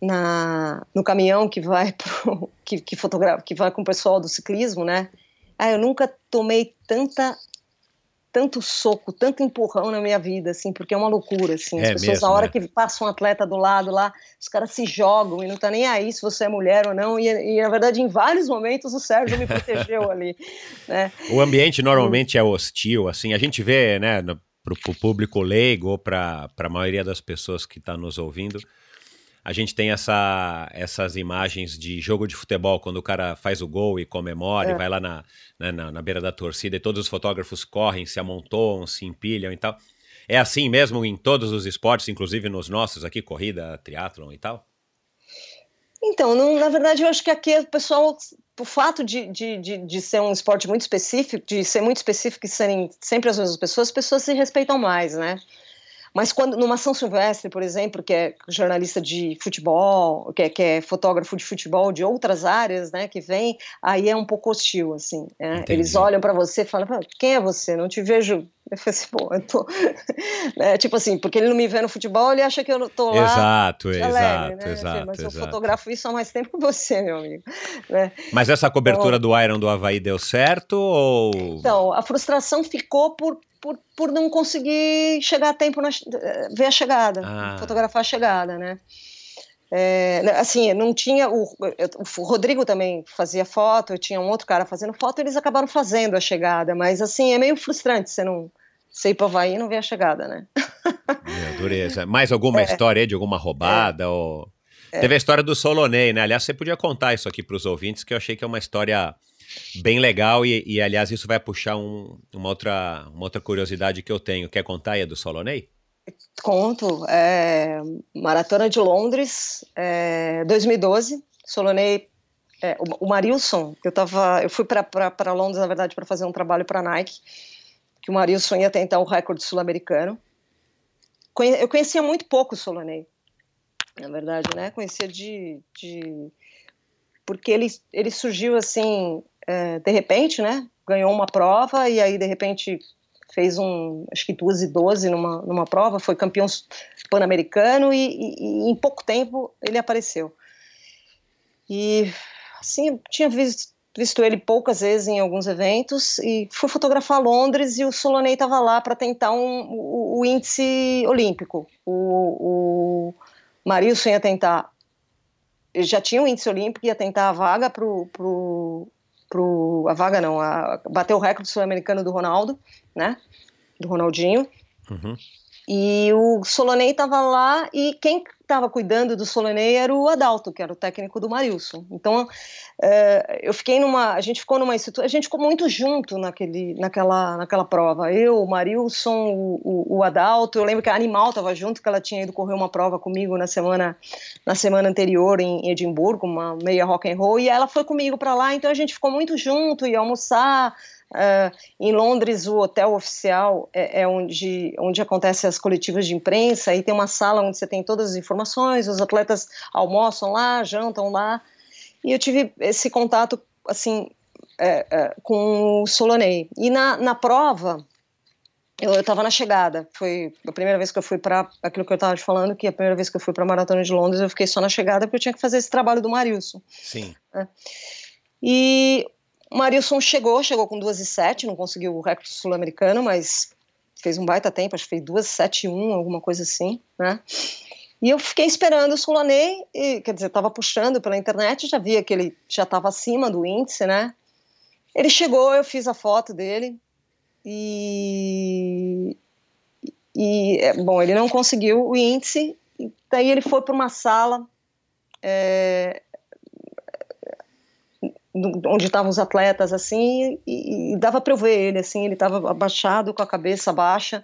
Speaker 1: na, no caminhão que vai pro, que, que fotografa, que vai com o pessoal do ciclismo, né? Ah, eu nunca tomei tanta tanto soco, tanto empurrão na minha vida, assim, porque é uma loucura, assim. As
Speaker 3: é
Speaker 1: pessoas,
Speaker 3: mesmo,
Speaker 1: na hora
Speaker 3: né?
Speaker 1: que passa um atleta do lado lá, os caras se jogam e não tá nem aí se você é mulher ou não. E, e na verdade, em vários momentos, o Sérgio me protegeu ali, né?
Speaker 3: O ambiente normalmente é hostil, assim. A gente vê, né, pro, pro público leigo ou para a maioria das pessoas que está nos ouvindo, a gente tem essa, essas imagens de jogo de futebol, quando o cara faz o gol e comemora,
Speaker 1: É.
Speaker 3: e vai lá na, né, na, na beira da torcida, e todos os fotógrafos correm, se amontoam, se empilham e tal. É assim mesmo em todos os esportes, inclusive nos nossos aqui, corrida, triatlon e tal?
Speaker 1: Então, não- na verdade, eu acho que aqui o pessoal, o fato de, de, de, de ser um esporte muito específico, de ser muito específico e serem sempre as mesmas pessoas, as pessoas se respeitam mais, né? Mas quando numa São Silvestre, por exemplo, que é jornalista de futebol, que é, que é fotógrafo de futebol de outras áreas, né, que vem, aí é um pouco hostil, assim. né? Eles olham para você e falam: "Pô, quem é você? Não te vejo. Eu falei assim, pô, eu tô. né, tipo assim, porque ele não me vê no futebol, ele acha que eu tô lá.
Speaker 3: exato,
Speaker 1: de
Speaker 3: exato,
Speaker 1: alegre, né?
Speaker 3: exato,
Speaker 1: Mas eu
Speaker 3: exato.
Speaker 1: fotografo isso há mais tempo que você, meu amigo. Né?
Speaker 3: Mas essa cobertura do Iron do Havaí deu certo ou...
Speaker 1: Então, a frustração ficou por, por, por não conseguir chegar a tempo, na, ver a chegada,
Speaker 3: Ah.
Speaker 1: fotografar a chegada, né? É, assim, não tinha. O, o Rodrigo também fazia foto, eu tinha um outro cara fazendo foto, eles acabaram fazendo a chegada, mas assim, é meio frustrante você não. Você ir para Havaí e não ver a chegada, né?
Speaker 3: Meu, dureza. Mais alguma
Speaker 1: É.
Speaker 3: história aí de alguma roubada? Ou... Teve a história do Solonei, né? Aliás, você podia contar isso aqui para os ouvintes, que eu achei que é uma história bem legal e, e, aliás, isso vai puxar um- uma, outra, uma outra curiosidade que eu tenho. Quer contar do Solonei?
Speaker 1: Conto. é, Maratona de Londres, é, 2012. Solonei. é, o, o Marilson, eu tava, eu fui para Londres, na verdade, para fazer um trabalho para a Nike, que o Marilson ia tentar o recorde sul-americano. Eu conhecia muito pouco o Solonei, na verdade, né? Conhecia de. de porque ele, ele surgiu assim, é, de repente, né? Ganhou uma prova e aí, de repente, fez um, acho que 2 e 12 numa, numa prova, foi campeão pan-americano e, e- e em pouco tempo ele apareceu. E, assim, tinha visto, visto ele poucas vezes em alguns eventos e fui fotografar Londres e o Solonei estava lá para tentar um, o, o índice olímpico. O, o Marilson ia tentar, ele já tinha o índice olímpico, ia tentar a vaga pro, pro, pro a vaga não, a, bater o recorde sul-americano do Ronaldo, né? Do Ronaldinho.
Speaker 3: Uhum.
Speaker 1: E o Solonei estava lá e quem estava cuidando do Solonei era o Adalto, que era o técnico do Marilson. Então, eh, eu fiquei numa, a gente ficou numa a gente ficou muito junto naquele, naquela, naquela prova. Eu, o Marilson, o, o, o Adalto. Eu lembro que a Animal estava junto, que ela tinha ido correr uma prova comigo na semana, na semana anterior em Edimburgo, uma meia rock and roll, e ela foi comigo para lá. Então a gente ficou muito junto, ia almoçar. Uh, em Londres, o hotel oficial é, é onde, onde acontecem as coletivas de imprensa, e tem uma sala onde você tem todas as informações, os atletas almoçam lá, jantam lá, e eu tive esse contato, assim, é, é, com o Solonei. E na, na prova, eu estava na chegada. Foi a primeira vez que eu fui para aquilo que eu estava te falando, que a primeira vez que eu fui para a Maratona de Londres, eu fiquei só na chegada porque eu tinha que fazer esse trabalho do Marilson.
Speaker 3: Sim.
Speaker 1: Né? E o Marilson chegou, chegou com 2 e 7, não conseguiu o recorde sul-americano, mas fez um baita tempo, acho que fez 2 7 1, alguma coisa assim, né? E eu fiquei esperando o Sulanei, e, quer dizer, estava puxando pela internet, já via que ele já estava acima do índice, né? Ele chegou, eu fiz a foto dele, e, e é, bom, ele não conseguiu o índice, daí ele foi para uma sala é, onde estavam os atletas assim e, e dava para eu ver ele assim, ele estava abaixado com a cabeça baixa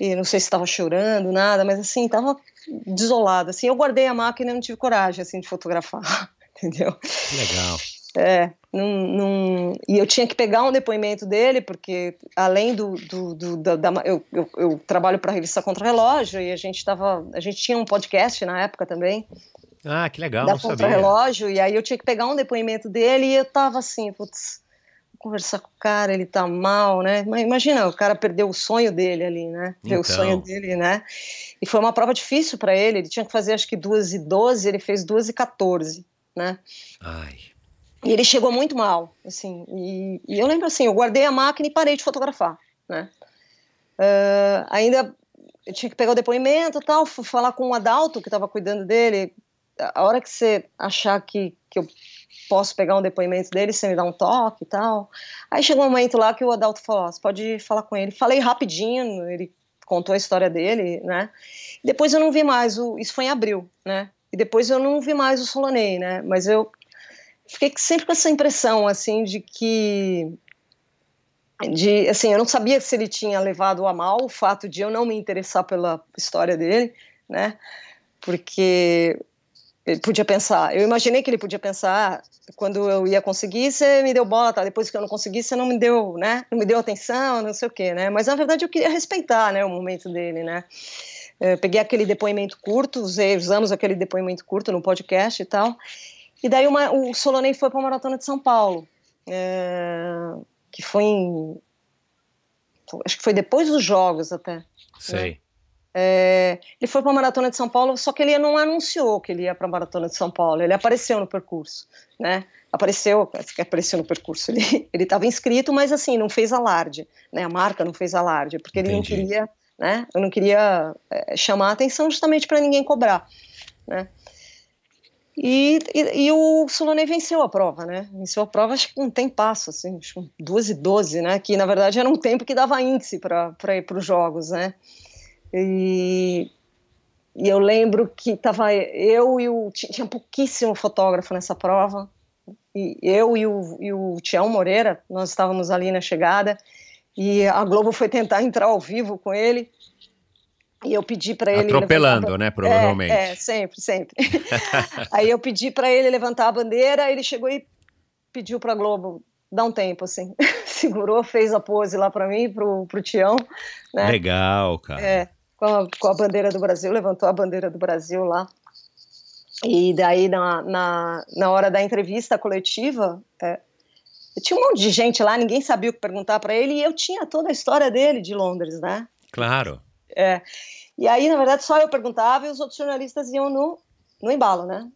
Speaker 1: e não sei se estava chorando nada, mas assim estava desolado assim. Eu guardei a máquina e não tive coragem assim de fotografar, entendeu?
Speaker 3: Legal.
Speaker 1: É, num, num, e eu tinha que pegar um depoimento dele, porque além do. do, do da, da, eu, eu, eu, trabalho para a revista Contra Relógio e a gente tava. A gente tinha um podcast na época também.
Speaker 3: Ah, que legal.
Speaker 1: Da Contra Relógio, e aí eu tinha que pegar um depoimento dele e eu tava assim, putz, conversar com o cara, ele tá mal, né? Mas imagina, o cara perdeu o sonho dele ali, né? Então. o sonho dele, né? E foi uma prova difícil para ele, ele tinha que fazer acho que 2 e 12, ele fez 2 e 14, né?
Speaker 3: Ai.
Speaker 1: E ele chegou muito mal, assim. E, e, eu lembro assim, eu guardei a máquina e parei de fotografar, né? Uh, ainda eu tinha que pegar o depoimento e tal, fui falar com o Adalto, que estava cuidando dele. A hora que você achar que, que eu posso pegar um depoimento dele, você me dá um toque e tal. Aí chegou um momento lá que o Adalto falou, você pode falar com ele. Falei rapidinho, ele contou a história dele, né? Depois eu não vi mais, o, isso foi em abril, né? E depois eu não vi mais o Solanei, né? Mas eu fiquei sempre com essa impressão, assim, de que de assim, eu não sabia se ele tinha levado a mal o fato de eu não me interessar pela história dele, né? Porque ele podia pensar, eu imaginei que ele podia pensar, quando eu ia conseguir, você me deu bola, tá? depois que eu não consegui, você não me deu, né? Não me deu atenção, não sei o quê, né? Mas na verdade eu queria respeitar, né, o momento dele, né? Eu peguei aquele depoimento curto, usei, usamos aquele depoimento curto no podcast e tal, e daí uma, o Solonei foi para a Maratona de São Paulo, é, que foi em. Acho que foi depois dos Jogos até. Né?
Speaker 3: Sei. Né?
Speaker 1: É, ele foi para a Maratona de São Paulo, só que ele não anunciou que ele ia para a Maratona de São Paulo. Ele apareceu no percurso, né? Apareceu, apareceu no percurso. Ele ele estava inscrito, mas assim não fez alarde, né? A marca não fez alarde, porque ele Entendi. não queria, né? Eu não queria é, chamar a atenção justamente para ninguém cobrar, né? E, e, e, o Sulonei venceu a prova, né? Venceu a prova, acho que um tem passo, assim, acho que 12 12, né? Que na verdade era um tempo que dava índice para ir para os jogos, né? E, e eu lembro que tava eu e o. Tinha pouquíssimo fotógrafo nessa prova. E eu e o, e o Tião Moreira, nós estávamos ali na chegada. E a Globo foi tentar entrar ao vivo com ele. E eu pedi para ele.
Speaker 3: Atropelando, levantar... né? Provavelmente.
Speaker 1: É, é sempre, sempre. Aí eu pedi para ele levantar a bandeira, ele chegou e pediu para a Globo dar um tempo, assim. Segurou, fez a pose lá para mim, pro, pro Tião. Né?
Speaker 3: Legal, cara.
Speaker 1: É, com a, com a bandeira do Brasil, levantou a bandeira do Brasil lá. E daí, na, na, na hora da entrevista coletiva, é, tinha um monte de gente lá, ninguém sabia o que perguntar para ele, e eu tinha toda a história dele de Londres, né?
Speaker 3: Claro.
Speaker 1: É. E aí, na verdade, só eu perguntava e os outros jornalistas iam no, no embalo, né?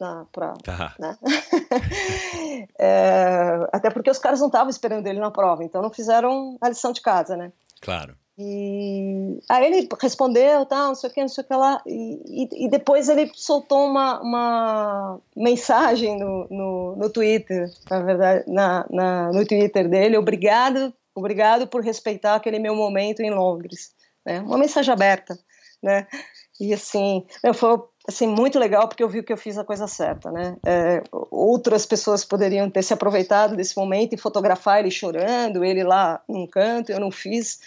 Speaker 1: Na, pra,
Speaker 3: tá.
Speaker 1: né? é, até porque os caras não estavam esperando ele na prova, então não fizeram a lição de casa, né?
Speaker 3: Claro.
Speaker 1: E aí ele respondeu, tal, não sei o que, não sei o que lá, e, e, e depois ele soltou uma, uma mensagem no, no, no Twitter, na verdade, na, na, no Twitter dele, obrigado, obrigado por respeitar aquele meu momento em Londres né? Uma mensagem aberta, né? E assim, foi assim muito legal porque eu vi que eu fiz a coisa certa, né? É, outras pessoas poderiam ter se aproveitado desse momento e fotografar ele chorando, ele lá num canto, eu não fiz,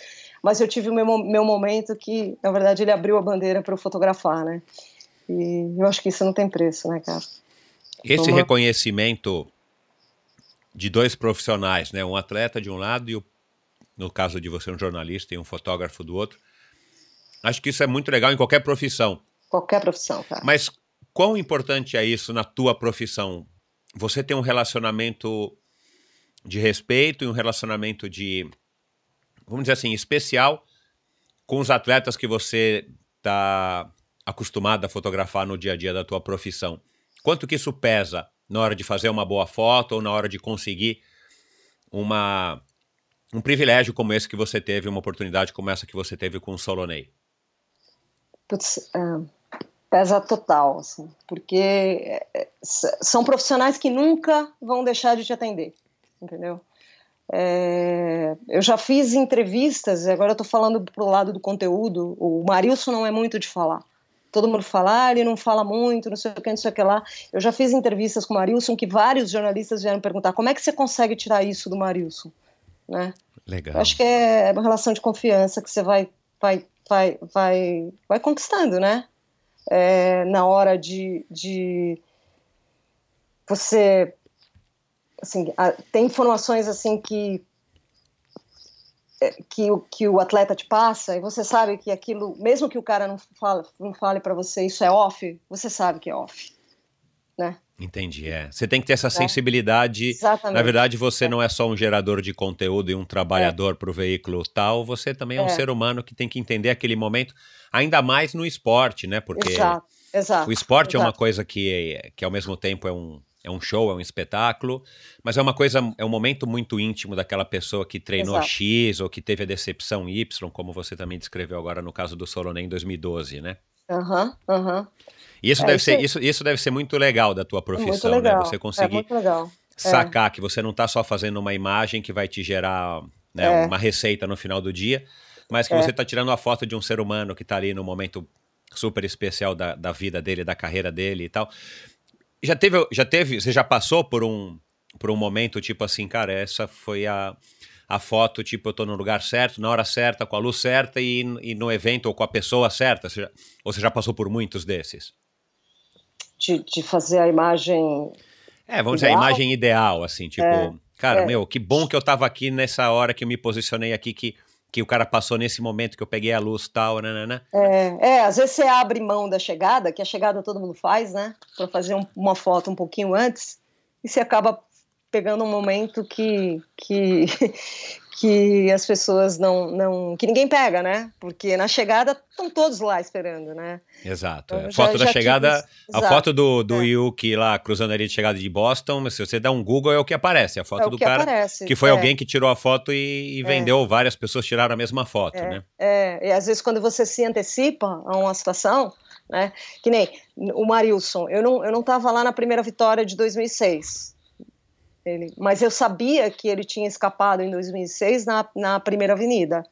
Speaker 1: mas eu tive o meu, meu momento que, na verdade, ele abriu a bandeira para eu fotografar, né? E eu acho que isso não tem preço, né, cara?
Speaker 3: Esse Uma... reconhecimento de dois profissionais, né? Um atleta de um lado e o, no caso de você um jornalista e um fotógrafo do outro, Acho que isso é muito legal em qualquer profissão.
Speaker 1: Qualquer profissão, cara.
Speaker 3: Mas quão importante é isso na tua profissão? Você tem um relacionamento de respeito e um relacionamento de, vamos dizer assim, especial com os atletas que você está acostumado a fotografar no dia a dia da tua profissão. Quanto que isso pesa na hora de fazer uma boa foto ou na hora de conseguir uma um privilégio como esse que você teve, uma oportunidade como essa que você teve com o Solonei?
Speaker 1: Putz, é, pesa total, assim, porque é, é, são profissionais que nunca vão deixar de te atender, entendeu? É, eu já fiz entrevistas, agora eu estou falando pro lado do conteúdo. O Marilson não é muito de falar. Todo mundo fala, ah, ele não fala muito, não sei o que, não sei o que lá. Eu já fiz entrevistas com o Marilson que vários jornalistas vieram perguntar como é que você consegue tirar isso do Marilson, né?
Speaker 3: Legal.
Speaker 1: Eu acho que é uma relação de confiança que você vai, vai, vai, vai, vai conquistando, né? É, na hora de, de você assim, tem informações assim que é, que o, que o atleta te passa e você sabe que aquilo, mesmo que o cara não fale, não fale para você isso é off, você sabe que é off, né?
Speaker 3: Entendi, é. Você tem que ter essa é. sensibilidade. Exatamente. Na verdade, você é. não é só um gerador de conteúdo e um trabalhador é. para o veículo tal, você também é, um é. ser humano que tem que entender aquele momento, ainda mais no esporte, né? Porque
Speaker 1: exato, exato,
Speaker 3: o esporte exato. é uma coisa que, que ao mesmo tempo é um, é um show, é um espetáculo, mas é uma coisa, é um momento muito íntimo daquela pessoa que treinou Exato. X ou que teve a decepção Y, como você também descreveu agora no caso do Soloné em 2012, né?
Speaker 1: Aham, uhum, aham. Uhum.
Speaker 3: E isso, é, deve isso, ser, isso, isso deve ser muito legal da tua profissão,
Speaker 1: né?
Speaker 3: Você é conseguir é sacar que você não está só fazendo uma imagem que vai te gerar né, é. uma receita no final do dia, mas que é. você está tirando a foto de um ser humano que está ali no momento super especial da, da vida dele, da carreira dele e tal. Já teve, já teve, você já passou por um, por um momento tipo assim, cara, essa foi a, a foto, tipo, eu tô no lugar certo, na hora certa, com a luz certa e, e no evento ou com a pessoa certa? Você já, ou você já passou por muitos desses?
Speaker 1: De, de fazer a imagem.
Speaker 3: É, vamos ideal? dizer, a imagem ideal, assim, tipo, é, cara, é. meu, que bom que eu tava aqui nessa hora que eu me posicionei aqui, que que o cara passou nesse momento que eu peguei a luz tal, né, né, né?
Speaker 1: É, é, às vezes você abre mão da chegada, que a chegada todo mundo faz, né? Para fazer um, uma foto um pouquinho antes, e você acaba pegando um momento que, que, que as pessoas não, não. que ninguém pega, né? Porque na chegada estão todos lá esperando, né?
Speaker 3: Exato. Então, foto já, da já chegada, tive... a foto do, do é. Yuki lá cruzando ali de chegada de Boston, se você dá um Google é o que aparece. A foto
Speaker 1: é
Speaker 3: do cara
Speaker 1: aparece.
Speaker 3: que foi
Speaker 1: é.
Speaker 3: alguém que tirou a foto e, e vendeu, é. várias pessoas tiraram a mesma foto,
Speaker 1: é.
Speaker 3: né?
Speaker 1: É, e às vezes quando você se antecipa a uma situação, né? Que nem o Marilson, eu não, eu não lá na primeira vitória de 2006 ele, mas eu sabia que ele tinha escapado em 2006 na, na Primeira Avenida.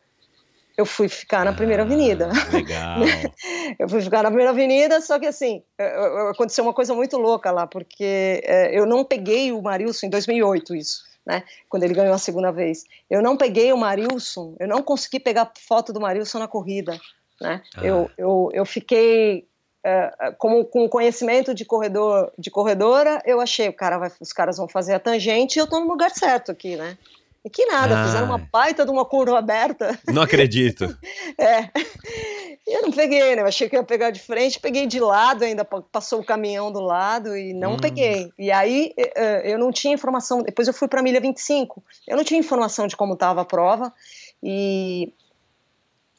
Speaker 1: Eu fui ficar na Primeira ah, Avenida.
Speaker 3: Legal.
Speaker 1: eu fui ficar na Primeira Avenida, só que assim, aconteceu uma coisa muito louca lá, porque é, eu não peguei o Marilson em 2008, isso. Né, quando ele ganhou a segunda vez. Eu não peguei o Marilson, eu não consegui pegar foto do Marilson na corrida. Né? Ah. Eu, eu, eu fiquei como com conhecimento de corredor de corredora, eu achei o cara vai, os caras vão fazer a tangente e eu tô no lugar certo aqui, né? E que nada, ah. fizeram uma baita de uma curva aberta.
Speaker 3: Não acredito.
Speaker 1: é. E eu não peguei, né? Eu achei que ia pegar de frente, peguei de lado, ainda passou o caminhão do lado e não hum. peguei. E aí eu não tinha informação. Depois eu fui para a milha 25. Eu não tinha informação de como estava a prova. E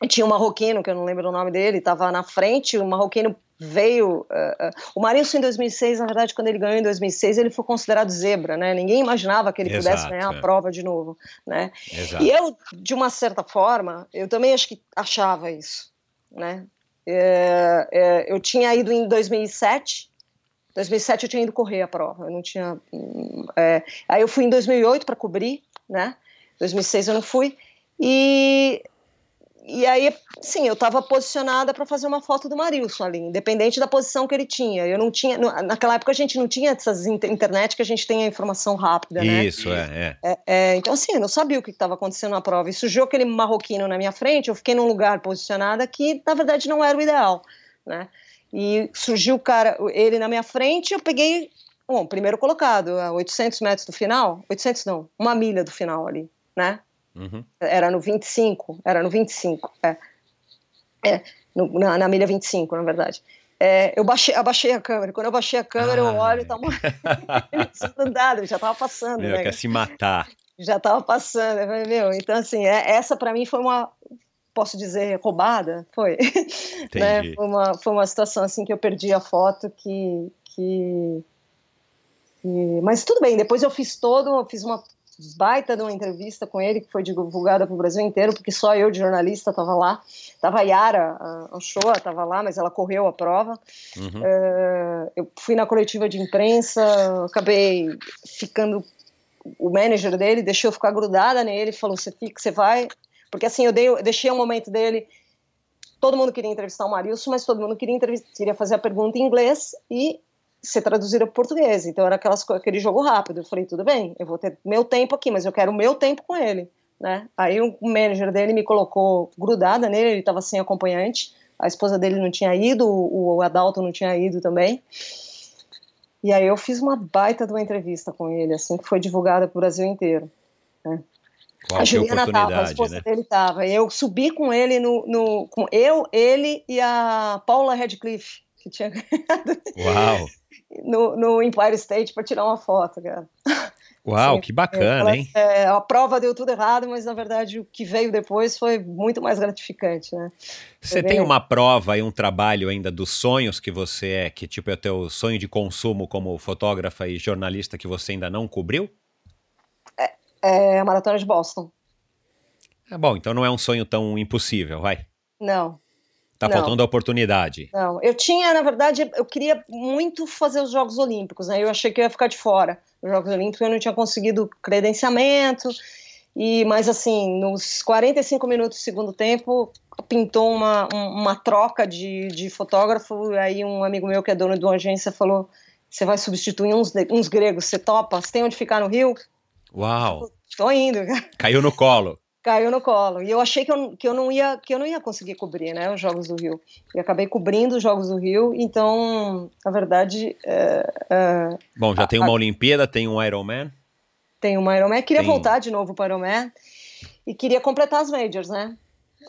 Speaker 1: tinha um marroquino, que eu não lembro o nome dele, estava na frente, o marroquino veio. Uh, uh, o Marilson, em 2006, na verdade, quando ele ganhou em 2006, ele foi considerado zebra, né? Ninguém imaginava que ele Exato, pudesse ganhar é. a prova de novo, né? Exato. E eu, de uma certa forma, eu também acho que achava isso, né? É, é, eu tinha ido em 2007. 2007 eu tinha ido correr a prova, eu não tinha. É, aí eu fui em 2008 para cobrir, né? 2006 eu não fui. E e aí, sim, eu estava posicionada para fazer uma foto do Marilson ali, independente da posição que ele tinha. Eu não tinha, naquela época a gente não tinha essas internet que a gente tem a informação rápida,
Speaker 3: né? Isso, é,
Speaker 1: é. é, é então, assim, eu não sabia o que estava acontecendo na prova. E surgiu aquele marroquino na minha frente, eu fiquei num lugar posicionada que, na verdade, não era o ideal, né? E surgiu o cara, ele na minha frente, eu peguei, bom, primeiro colocado, a 800 metros do final, 800 não, uma milha do final ali, né? Uhum. Era no 25, era no 25, é. é no, na, na milha 25, na verdade. É, eu baixei, abaixei a câmera. Quando eu baixei a câmera, ah, eu olho e tá morrendo. andado, já tava passando.
Speaker 3: Meu, né? quer se matar.
Speaker 1: Já estava passando. Eu falei, meu, então assim, é, essa para mim foi uma, posso dizer, roubada, foi. né? Foi uma, foi uma situação assim que eu perdi a foto que, que, que... mas tudo bem. Depois eu fiz todo, eu fiz uma baita de uma entrevista com ele que foi divulgada para o Brasil inteiro, porque só eu de jornalista estava lá. Tava a Yara, a Shoa estava lá, mas ela correu a prova. Uhum. Uh, eu fui na coletiva de imprensa, acabei ficando o manager dele deixou eu ficar grudada nele, falou: você fica, você vai. Porque assim, eu, dei, eu deixei um momento dele. Todo mundo queria entrevistar o Marilson, mas todo mundo queria, queria fazer a pergunta em inglês e ser traduzida para português. Então era aquelas, aquele jogo rápido. Eu falei, tudo bem, eu vou ter meu tempo aqui, mas eu quero o meu tempo com ele. Né? Aí o manager dele me colocou grudada nele, ele estava sem acompanhante, a esposa dele não tinha ido, o Adalto não tinha ido também. E aí eu fiz uma baita de uma entrevista com ele, assim, que foi divulgada para o Brasil inteiro. Né?
Speaker 3: Qual a Juliana tava, a
Speaker 1: esposa
Speaker 3: né?
Speaker 1: dele tava. Eu subi com ele no, no, com eu, ele e a Paula Radcliffe, que tinha ganhado.
Speaker 3: Uau!
Speaker 1: No, no Empire State para tirar uma foto, cara.
Speaker 3: Uau, Sim, que bacana,
Speaker 1: ela,
Speaker 3: hein?
Speaker 1: É, a prova deu tudo errado, mas na verdade o que veio depois foi muito mais gratificante, né?
Speaker 3: Você tem uma prova e um trabalho ainda dos sonhos que você é, que tipo é o teu sonho de consumo como fotógrafa e jornalista que você ainda não cobriu?
Speaker 1: É, é a Maratona de Boston.
Speaker 3: É bom, então não é um sonho tão impossível, vai?
Speaker 1: Não,
Speaker 3: Tá não, faltando a oportunidade.
Speaker 1: Não, eu tinha, na verdade, eu queria muito fazer os Jogos Olímpicos, né? Eu achei que eu ia ficar de fora dos Jogos Olímpicos, eu não tinha conseguido credenciamento. E, mas assim, nos 45 minutos do segundo tempo, pintou uma, uma troca de, de fotógrafo. E aí um amigo meu que é dono de uma agência falou: você vai substituir uns, uns gregos, você topa? Você tem onde ficar no Rio?
Speaker 3: Uau!
Speaker 1: Tô indo.
Speaker 3: Caiu no colo
Speaker 1: caiu no colo. E eu achei que eu, que eu, não, ia, que eu não ia conseguir cobrir né, os Jogos do Rio. E acabei cobrindo os Jogos do Rio, então, na verdade. É, é,
Speaker 3: Bom, já a, tem uma a, Olimpíada, tem um Ironman.
Speaker 1: Tem um Ironman. Queria tem... voltar de novo para o Ironman e queria completar as Majors, né?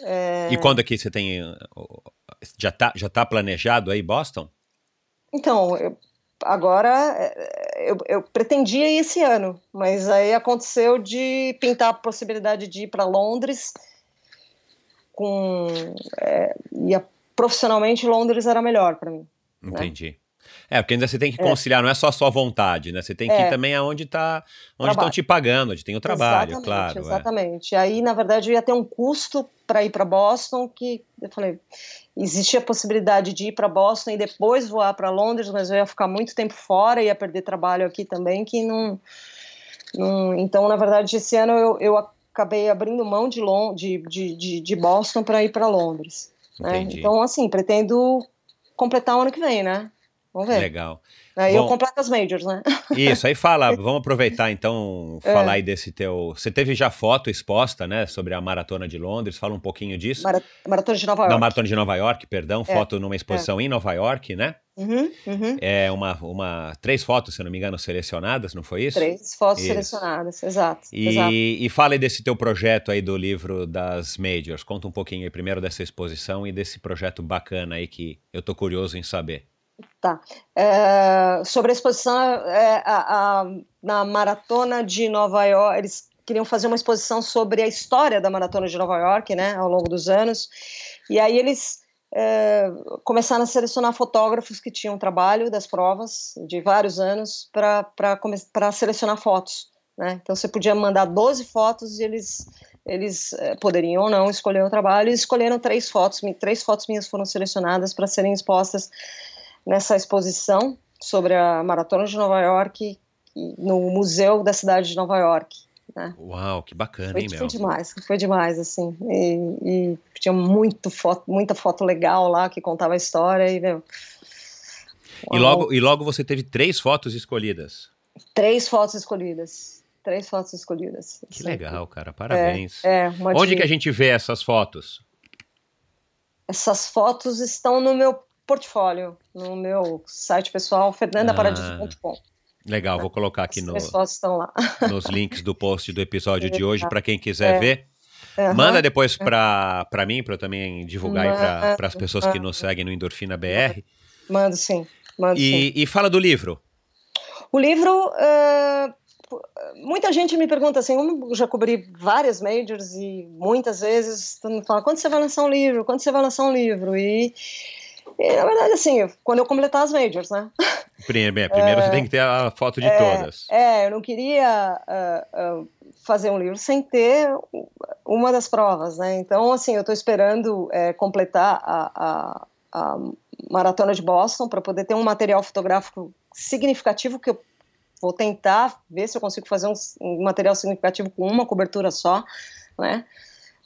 Speaker 3: É... E quando aqui você tem. Já tá, já tá planejado aí, Boston?
Speaker 1: Então, eu, agora é, eu, eu, pretendia ir esse ano, mas aí aconteceu de pintar a possibilidade de ir para Londres com é, e a, profissionalmente Londres era melhor para mim.
Speaker 3: Né? Entendi. Né? É, porque ainda você tem que é. conciliar, é. não é só a sua vontade, né? Você tem que é. ir também aonde tá, onde estão te pagando, onde tem o trabalho,
Speaker 1: exatamente,
Speaker 3: claro.
Speaker 1: É. Exatamente. É. Aí, na verdade, eu ia ter um custo para ir para Boston que eu falei, existia a possibilidade de ir para Boston e depois voar para Londres, mas eu ia ficar muito tempo fora, ia perder trabalho aqui também, que não. não então, na verdade, esse ano eu, eu acabei abrindo mão de, Lon de, de, de, de Boston para ir para Londres. Né? Então, assim, pretendo completar o ano que vem, né? Vamos ver.
Speaker 3: Legal.
Speaker 1: Aí Bom, eu completo as majors, né?
Speaker 3: Isso, aí fala, vamos aproveitar então, é. falar aí desse teu. Você teve já foto exposta, né, sobre a maratona de Londres, fala um pouquinho disso.
Speaker 1: Mara... Maratona de Nova York.
Speaker 3: Na maratona de Nova York, perdão, é. foto numa exposição é. em Nova York, né?
Speaker 1: Uhum, uhum.
Speaker 3: É uma, uma. Três fotos, se não me engano, selecionadas, não foi isso?
Speaker 1: Três fotos isso. selecionadas, exato.
Speaker 3: E,
Speaker 1: exato.
Speaker 3: e fale desse teu projeto aí do livro das Majors. Conta um pouquinho aí primeiro dessa exposição e desse projeto bacana aí que eu tô curioso em saber.
Speaker 1: Tá. É, sobre a exposição, é, a, a, na Maratona de Nova York, eles queriam fazer uma exposição sobre a história da Maratona de Nova York, né, ao longo dos anos. E aí eles é, começaram a selecionar fotógrafos que tinham trabalho das provas de vários anos para selecionar fotos. Né? Então você podia mandar 12 fotos e eles eles é, poderiam ou não escolher o trabalho e escolheram três fotos. Três fotos minhas foram selecionadas para serem expostas nessa exposição sobre a Maratona de Nova York no Museu da Cidade de Nova York. Né?
Speaker 3: Uau, que bacana,
Speaker 1: foi,
Speaker 3: hein, meu?
Speaker 1: Foi demais, foi demais, assim. E, e, tinha muito foto, muita foto legal lá que contava a história e, meu,
Speaker 3: e logo, e logo você teve três fotos escolhidas.
Speaker 1: Três fotos escolhidas. Três fotos escolhidas.
Speaker 3: Que assim. legal, cara. Parabéns.
Speaker 1: É, é
Speaker 3: Onde que a gente vê essas fotos?
Speaker 1: Essas fotos estão no meu portfólio no meu site pessoal, fernandaparadiso.com. Ah,
Speaker 3: legal, vou colocar aqui no, nos links do post do episódio de hoje para quem quiser é. ver. Uhum. Manda depois para mim, para eu também divulgar para as pessoas que nos seguem no Endorfina BR.
Speaker 1: Mando sim. Mando
Speaker 3: e,
Speaker 1: sim.
Speaker 3: e fala do livro.
Speaker 1: O livro uh, muita gente me pergunta assim, eu já cobri várias majors e muitas vezes mundo fala, quando você vai lançar um livro? Quando você vai lançar um livro? E, e na verdade, assim, quando eu completar as majors, né?
Speaker 3: Primeiro, primeiro é, você tem que ter a foto de
Speaker 1: é,
Speaker 3: todas.
Speaker 1: É, eu não queria uh, uh, fazer um livro sem ter uma das provas, né? Então, assim, eu estou esperando é, completar a, a, a maratona de Boston para poder ter um material fotográfico significativo que eu vou tentar ver se eu consigo fazer um, um material significativo com uma cobertura só, né?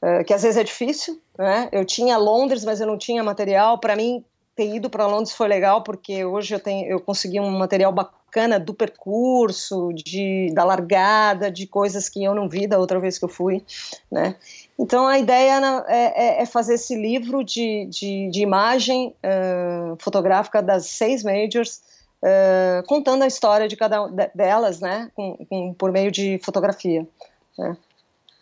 Speaker 1: Uh, que às vezes é difícil, né? Eu tinha Londres, mas eu não tinha material. Para mim, ter ido para Londres foi legal porque hoje eu tenho, eu consegui um material bacana do percurso, de da largada, de coisas que eu não vi da outra vez que eu fui, né? Então a ideia é, é, é fazer esse livro de, de, de imagem uh, fotográfica das seis majors uh, contando a história de cada delas, né, com, com, por meio de fotografia. Né.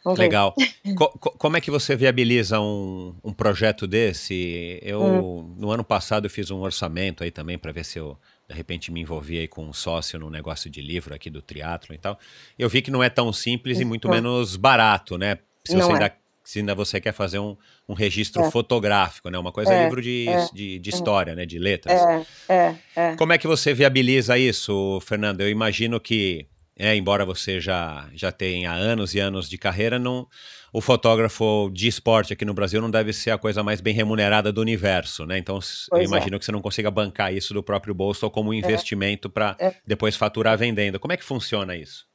Speaker 3: Legal. Co como é que você viabiliza um, um projeto desse? Eu, hum. no ano passado, eu fiz um orçamento aí também para ver se eu, de repente, me envolvi aí com um sócio no negócio de livro aqui do triatlo e tal. Eu vi que não é tão simples e muito menos barato, né? Se não você é. ainda se ainda você quer fazer um, um registro é. fotográfico, né? Uma coisa é, é livro de, é, de, de, história, né? De letras.
Speaker 1: É, é, é,
Speaker 3: Como é que você viabiliza isso, Fernando? Eu imagino que, é, embora você já, já tenha anos e anos de carreira, não, o fotógrafo de esporte aqui no Brasil não deve ser a coisa mais bem remunerada do universo, né? Então, pois eu imagino que você não consiga bancar isso do próprio bolso ou como um investimento para depois faturar vendendo. Como é que funciona isso?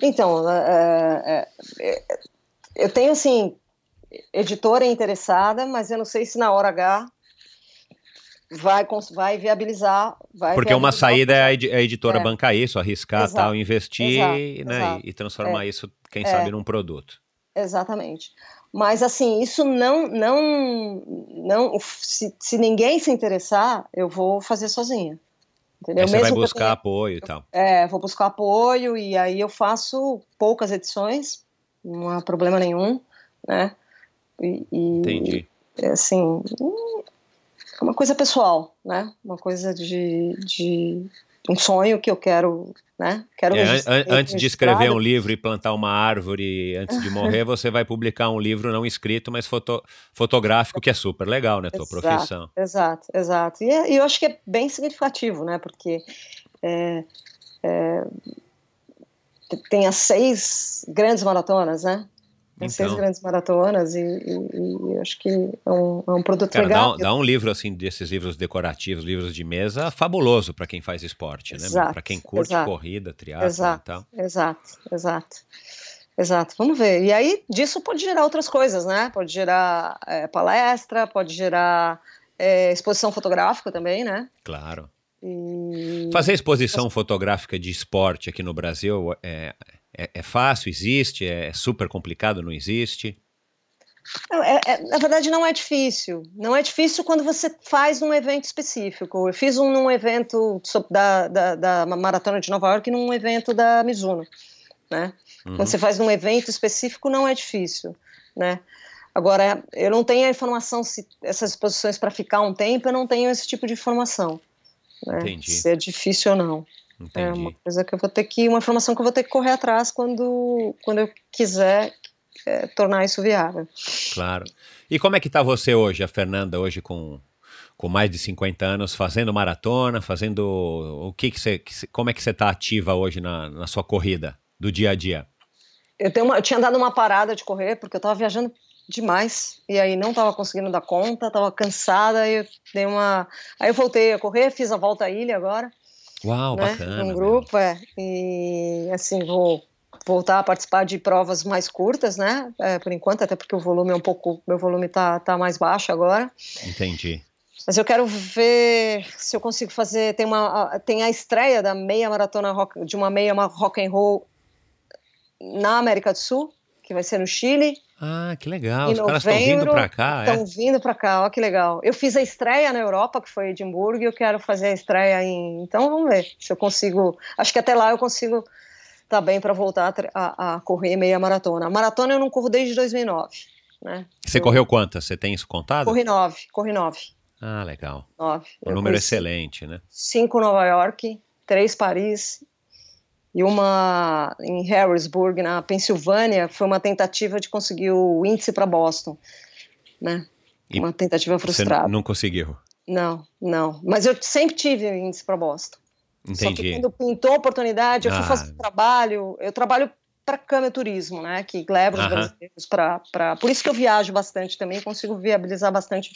Speaker 1: Então, uh, eu tenho assim editora interessada, mas eu não sei se na hora H vai, vai viabilizar. Vai
Speaker 3: Porque viabilizar uma saída é a editora é. bancar isso, arriscar exato, tal, investir exato, né, exato. E, transformar é. isso, quem é. sabe, num produto.
Speaker 1: Exatamente. Mas assim, isso não, não, não, se, se ninguém se interessar, eu vou fazer sozinha.
Speaker 3: Entendeu? você Mesmo vai buscar tenha, apoio e tal.
Speaker 1: É, vou buscar apoio e aí eu faço poucas edições, não há problema nenhum, né?
Speaker 3: E, Entendi.
Speaker 1: É, assim, uma coisa pessoal, né? Uma coisa de, de um sonho que eu quero, né? Quero
Speaker 3: é, an antes de escrever um livro e plantar uma árvore antes de morrer, você vai publicar um livro não escrito, mas foto, fotográfico, que é super legal, né? Tua exato, profissão.
Speaker 1: Exato, exato. E, é, e, eu acho que é bem significativo, né? Porque é, é, tem as seis grandes maratonas, né? Tem então. seis grandes maratonas e, e, e, acho que é um, é um produto
Speaker 3: Cara,
Speaker 1: legal.
Speaker 3: Dá, dá, um livro assim desses livros decorativos, livros de mesa, fabuloso para quem faz esporte, né? Para quem curte exato, corrida, triatlo
Speaker 1: exato,
Speaker 3: e tal.
Speaker 1: Exato, exato. Exato, vamos ver. E aí disso pode gerar outras coisas, né? Pode gerar é, palestra, pode gerar é, exposição fotográfica também, né?
Speaker 3: Claro. E... Fazer exposição fotográfica de esporte aqui no Brasil é, é, é fácil? Existe? É super complicado? Não existe?
Speaker 1: É, é, na verdade, não é difícil. Não é difícil quando você faz um evento específico. Eu fiz um num evento da, da, da Maratona de Nova York num evento da Mizuno. Né? Uhum. Quando você faz um evento específico, não é difícil. Né? Agora, eu não tenho a informação se essas exposições para ficar um tempo, eu não tenho esse tipo de informação. Né?
Speaker 3: Entendi.
Speaker 1: Se é difícil ou não. Entendi. É uma coisa que eu vou ter que, uma informação que eu vou ter que correr atrás quando, quando eu quiser é, tornar isso viável.
Speaker 3: Claro. E como é que está você hoje, a Fernanda, hoje com, com mais de 50 anos, fazendo maratona, fazendo o que, que você, como é que você está ativa hoje na, na sua corrida do dia a dia?
Speaker 1: Eu, tenho uma, eu tinha dado uma parada de correr porque eu estava viajando demais e aí não estava conseguindo dar conta, estava cansada e eu dei uma, aí eu voltei a correr, fiz a volta à ilha agora
Speaker 3: Uau, né? bacana.
Speaker 1: Um grupo, é. E assim, vou voltar a participar de provas mais curtas, né? É, por enquanto, até porque o volume é um pouco. Meu volume tá, tá mais baixo agora.
Speaker 3: Entendi.
Speaker 1: Mas eu quero ver se eu consigo fazer. Tem, uma, tem a estreia da meia maratona rock, de uma meia rock and roll na América do Sul, que vai ser no Chile.
Speaker 3: Ah, que legal. Os caras estão vindo para cá,
Speaker 1: Estão é? vindo para cá, ó, que legal. Eu fiz a estreia na Europa, que foi Edimburgo, e eu quero fazer a estreia em. Então vamos ver se eu consigo. Acho que até lá eu consigo tá bem para voltar a, a, correr meia maratona. A maratona eu não corro desde 2009. Né?
Speaker 3: Você
Speaker 1: eu...
Speaker 3: correu quantas? Você tem isso contado?
Speaker 1: Corri nove, corri nove.
Speaker 3: Ah, legal.
Speaker 1: Nove.
Speaker 3: Um número excelente, né?
Speaker 1: Cinco Nova York, três Paris e uma em Harrisburg, na Pensilvânia, foi uma tentativa de conseguir o índice para Boston, né? E uma tentativa frustrada.
Speaker 3: não conseguiu?
Speaker 1: Não, não. Mas eu sempre tive índice para Boston.
Speaker 3: Entendi.
Speaker 1: Só que quando pintou a oportunidade, eu fui ah. fazer trabalho. Eu trabalho para câmera turismo, né? Que leva os brasileiros para. Por isso que eu viajo bastante também, consigo viabilizar bastante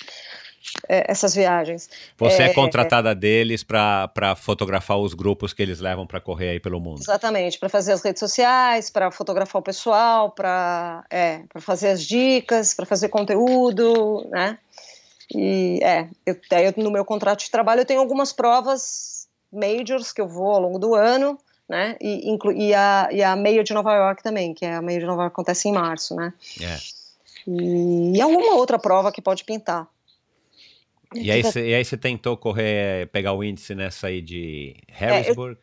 Speaker 1: é, essas viagens.
Speaker 3: Você é, é contratada deles para fotografar os grupos que eles levam para correr aí pelo mundo.
Speaker 1: Exatamente, para fazer as redes sociais, para fotografar o pessoal, para é, fazer as dicas, para fazer conteúdo, né? E é, eu, eu, no meu contrato de trabalho eu tenho algumas provas majors que eu vou ao longo do ano, né? E, inclu, e, a, e a meia de Nova York também, que é a meia de Nova York acontece em março, né?
Speaker 3: É.
Speaker 1: E, e alguma outra prova que pode pintar.
Speaker 3: E aí, cê, e aí você tentou correr, pegar o índice nessa aí de Harrisburg?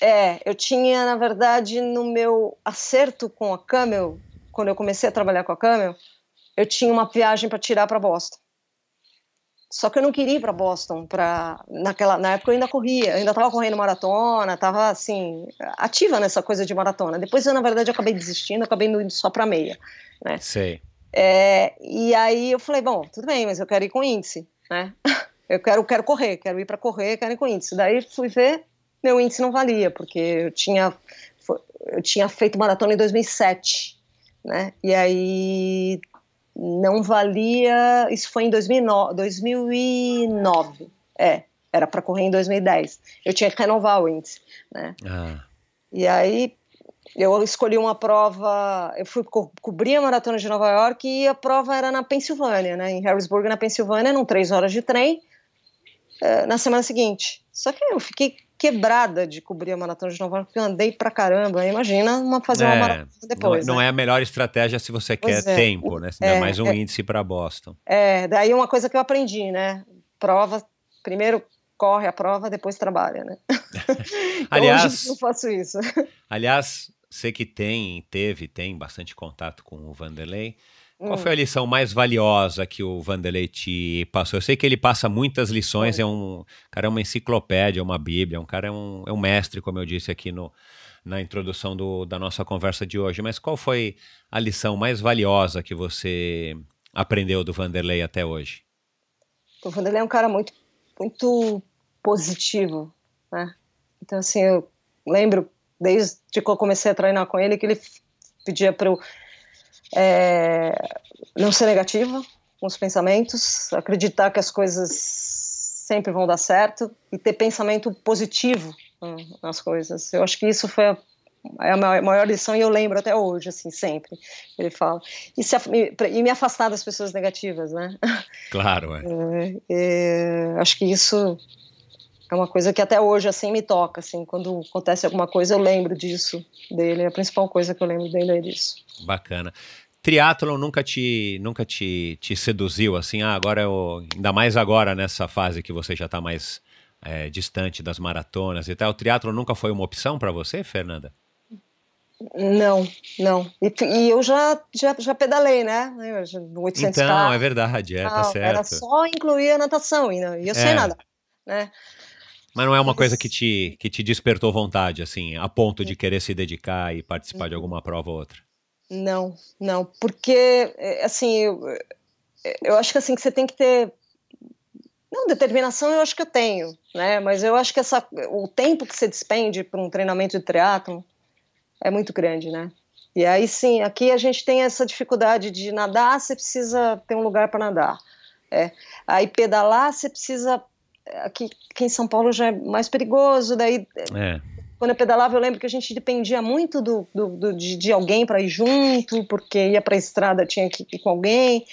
Speaker 1: É eu, é, eu tinha, na verdade, no meu acerto com a Camel, quando eu comecei a trabalhar com a Camel, eu tinha uma viagem para tirar para Boston. Só que eu não queria ir para Boston, para naquela na época eu ainda corria, eu ainda estava correndo maratona, estava assim ativa nessa coisa de maratona. Depois eu na verdade acabei desistindo, acabei indo só para meia, né?
Speaker 3: Sei.
Speaker 1: É, e aí eu falei, bom, tudo bem, mas eu quero ir com índice né? Eu quero, quero correr, quero ir para correr, quero ir com índice. Daí fui ver, meu índice não valia, porque eu tinha, eu tinha feito maratona em 2007, né? E aí não valia, isso foi em 2009, 2009 é, era para correr em 2010. Eu tinha que renovar o índice, né?
Speaker 3: Ah.
Speaker 1: E aí eu escolhi uma prova, eu fui co cobrir a maratona de Nova York e a prova era na Pensilvânia, né, em Harrisburg, na Pensilvânia, num três horas de trem, uh, na semana seguinte. Só que eu fiquei quebrada de cobrir a maratona de Nova York, porque eu andei pra caramba. Imagina uma, fazer é, uma maratona depois.
Speaker 3: Não, é,
Speaker 1: não
Speaker 3: né? é a melhor estratégia se você pois quer é. tempo, né? Se é, mais um é. índice para Boston.
Speaker 1: É, daí uma coisa que eu aprendi, né? Prova, primeiro corre a prova, depois trabalha, né?
Speaker 3: aliás,
Speaker 1: eu faço isso.
Speaker 3: Aliás, Você que tem, teve, tem bastante contato com o Vanderlei. Qual hum. foi a lição mais valiosa que o Vanderlei te passou? Eu sei que ele passa muitas lições, é, é um cara é uma enciclopédia, é uma bíblia, um cara é um, é um mestre, como eu disse aqui no, na introdução do, da nossa conversa de hoje. Mas qual foi a lição mais valiosa que você aprendeu do Vanderlei até hoje?
Speaker 1: O Vanderlei é um cara muito, muito positivo, né? Então, assim, eu lembro desde que eu comecei a treinar com ele, que ele pedia para eu é, não ser negativa com os pensamentos, acreditar que as coisas sempre vão dar certo e ter pensamento positivo nas coisas. Eu acho que isso foi a, é a maior lição e eu lembro até hoje, assim, sempre. Ele fala. E, se, e me afastar das pessoas negativas, né?
Speaker 3: Claro, é.
Speaker 1: é, é acho que isso é uma coisa que até hoje assim me toca, assim, quando acontece alguma coisa eu lembro disso dele, é a principal coisa que eu lembro dele é disso.
Speaker 3: Bacana. Triathlon nunca te nunca te, te seduziu assim, ah, agora eu, ainda mais agora nessa fase que você já está mais é, distante das maratonas e tal, o triatlo nunca foi uma opção para você, Fernanda?
Speaker 1: Não, não. E, e, eu já, já, já pedalei, né? 800
Speaker 3: então, é verdade, é, tá certo.
Speaker 1: Era só incluir a natação, e eu sei é. nada, né?
Speaker 3: Mas não é uma coisa que te, que te despertou vontade, assim, a ponto de querer se dedicar e participar de uhum. alguma prova ou outra?
Speaker 1: Não, não, porque, é, assim, eu, eu acho que assim, que você tem que ter não, determinação eu acho que eu tenho, né? Mas eu acho que essa, o tempo que você despende para um treinamento de triatlon é muito grande, né? E aí sim, aqui a gente tem essa dificuldade de nadar, você precisa ter um lugar para nadar. É. Aí pedalar, você precisa aqui, aqui em São Paulo já é mais perigoso, daí
Speaker 3: é.
Speaker 1: quando eu pedalava eu lembro que a gente dependia muito do, do, do de, de, alguém para ir junto, porque ia para a estrada tinha que ir com alguém,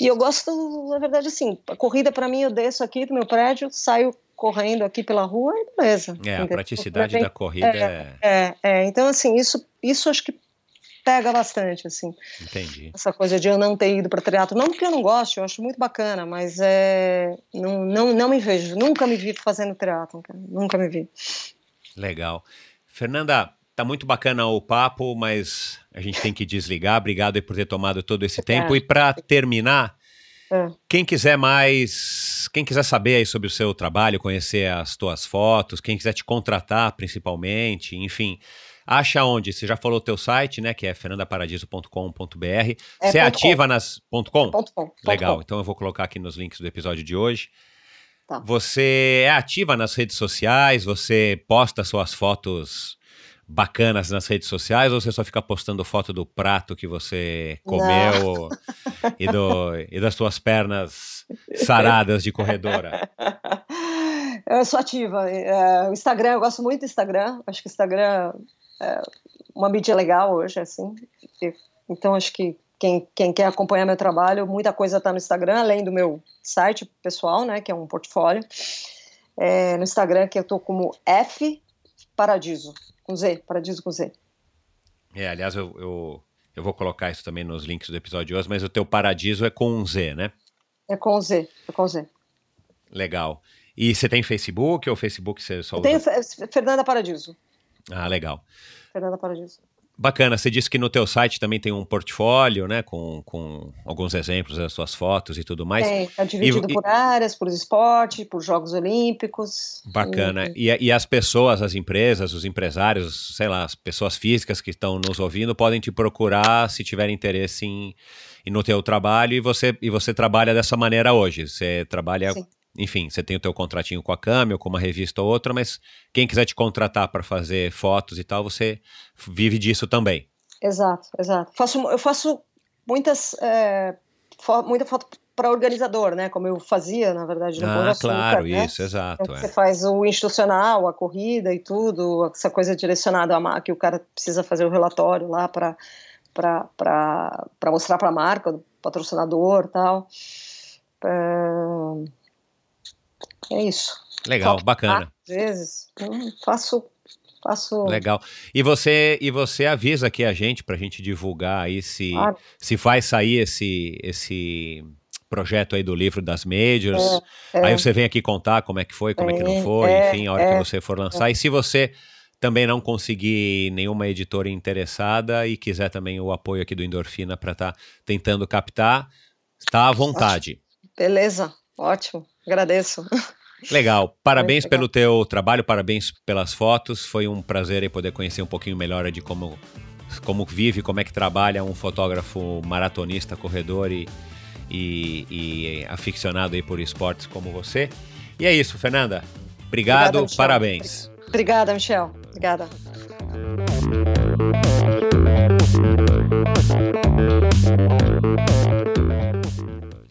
Speaker 1: e eu gosto, na verdade assim, a corrida para mim eu desço aqui do meu prédio, saio correndo aqui pela rua e beleza.
Speaker 3: É, entendeu? a praticidade da corrida
Speaker 1: é, é... é... É, então assim, isso, isso acho que pega bastante, assim.
Speaker 3: Entendi.
Speaker 1: Essa coisa de eu não ter ido para teatro, não porque eu não gosto, eu acho muito bacana, mas é não, não, não me vejo, nunca me vi fazendo teatro, nunca me vi.
Speaker 3: Legal. Fernanda, tá muito bacana o papo, mas a gente tem que desligar. Obrigado por ter tomado todo esse tempo. É. E para terminar, é. quem quiser mais, quem quiser saber aí sobre o seu trabalho, conhecer as tuas fotos, quem quiser te contratar principalmente, enfim, Acha onde? Você já falou o teu site, né? Que é fernandaparadiso.com.br. É, Você é ativa com. nas ponto .com?
Speaker 1: Ponto .com.
Speaker 3: Legal,
Speaker 1: com.
Speaker 3: então eu vou colocar aqui nos links do episódio de hoje. Tá. Você é ativa nas redes sociais? Você posta suas fotos bacanas nas redes sociais ou você só fica postando foto do prato que você comeu e, do, e das suas pernas saradas de corredora?
Speaker 1: Eu sou ativa. É, o Instagram, eu gosto muito do Instagram. Acho que o Instagram é uma mídia legal hoje, assim. Então, acho que quem, quem quer acompanhar meu trabalho, muita coisa está no Instagram, além do meu site pessoal, né, que é um portfólio. É, no Instagram, que eu tô como F Paradiso, com Z, Paradiso com Z.
Speaker 3: É, aliás, eu, eu, eu vou colocar isso também nos links do episódio de hoje, mas o teu Paradiso é com um Z, né?
Speaker 1: É com Z, é com Z.
Speaker 3: Legal. E você tem Facebook ou Facebook você só
Speaker 1: usa? Tenho Fernanda Paradiso.
Speaker 3: Ah, legal.
Speaker 1: Fernanda Paradiso.
Speaker 3: Bacana, você disse que no teu site também tem um portfólio, né, com, com alguns exemplos das suas fotos e tudo mais.
Speaker 1: Tem, é dividido e, por áreas, por esporte, por Jogos Olímpicos.
Speaker 3: Bacana, e, e, as pessoas, as empresas, os empresários, sei lá, as pessoas físicas que estão nos ouvindo podem te procurar se tiverem interesse em, em no teu trabalho e você, e você trabalha dessa maneira hoje, você trabalha Sim enfim, você tem o teu contratinho com a Camel, com uma revista ou outra, mas quem quiser te contratar para fazer fotos e tal, você vive disso também.
Speaker 1: Exato, exato. Faço, eu faço muitas, é, fo muita foto para organizador, né? Como eu fazia, na verdade, no
Speaker 3: Ah, claro, né? isso, exato. Então,
Speaker 1: é. Você faz o institucional, a corrida e tudo, essa coisa direcionada à marca, que o cara precisa fazer o relatório lá para para mostrar para a marca, o patrocinador tal. É, é isso.
Speaker 3: Legal, bacana.
Speaker 1: Às vezes, hum, faço Faço...
Speaker 3: Legal. E você e você avisa aqui a gente para a gente divulgar aí se, claro. se vai sair esse, esse projeto aí do livro das majors. É, é. Aí você vem aqui contar como é que foi, como é, é que não foi, é, enfim, a hora que é. você for lançar. E se você também não conseguir nenhuma editora interessada e quiser também o apoio aqui do Endorfina para estar tá tentando captar, está à vontade.
Speaker 1: Beleza, ótimo. Agradeço.
Speaker 3: Legal. Parabéns legal. pelo teu trabalho, parabéns pelas fotos. Foi um prazer poder conhecer um pouquinho melhor de como, como vive, como é que trabalha um fotógrafo maratonista, corredor e, e, e aficionado aí por esportes como você. E é isso, Fernanda. Obrigado, Obrigada, parabéns.
Speaker 1: Obrigada, Michel. Obrigada.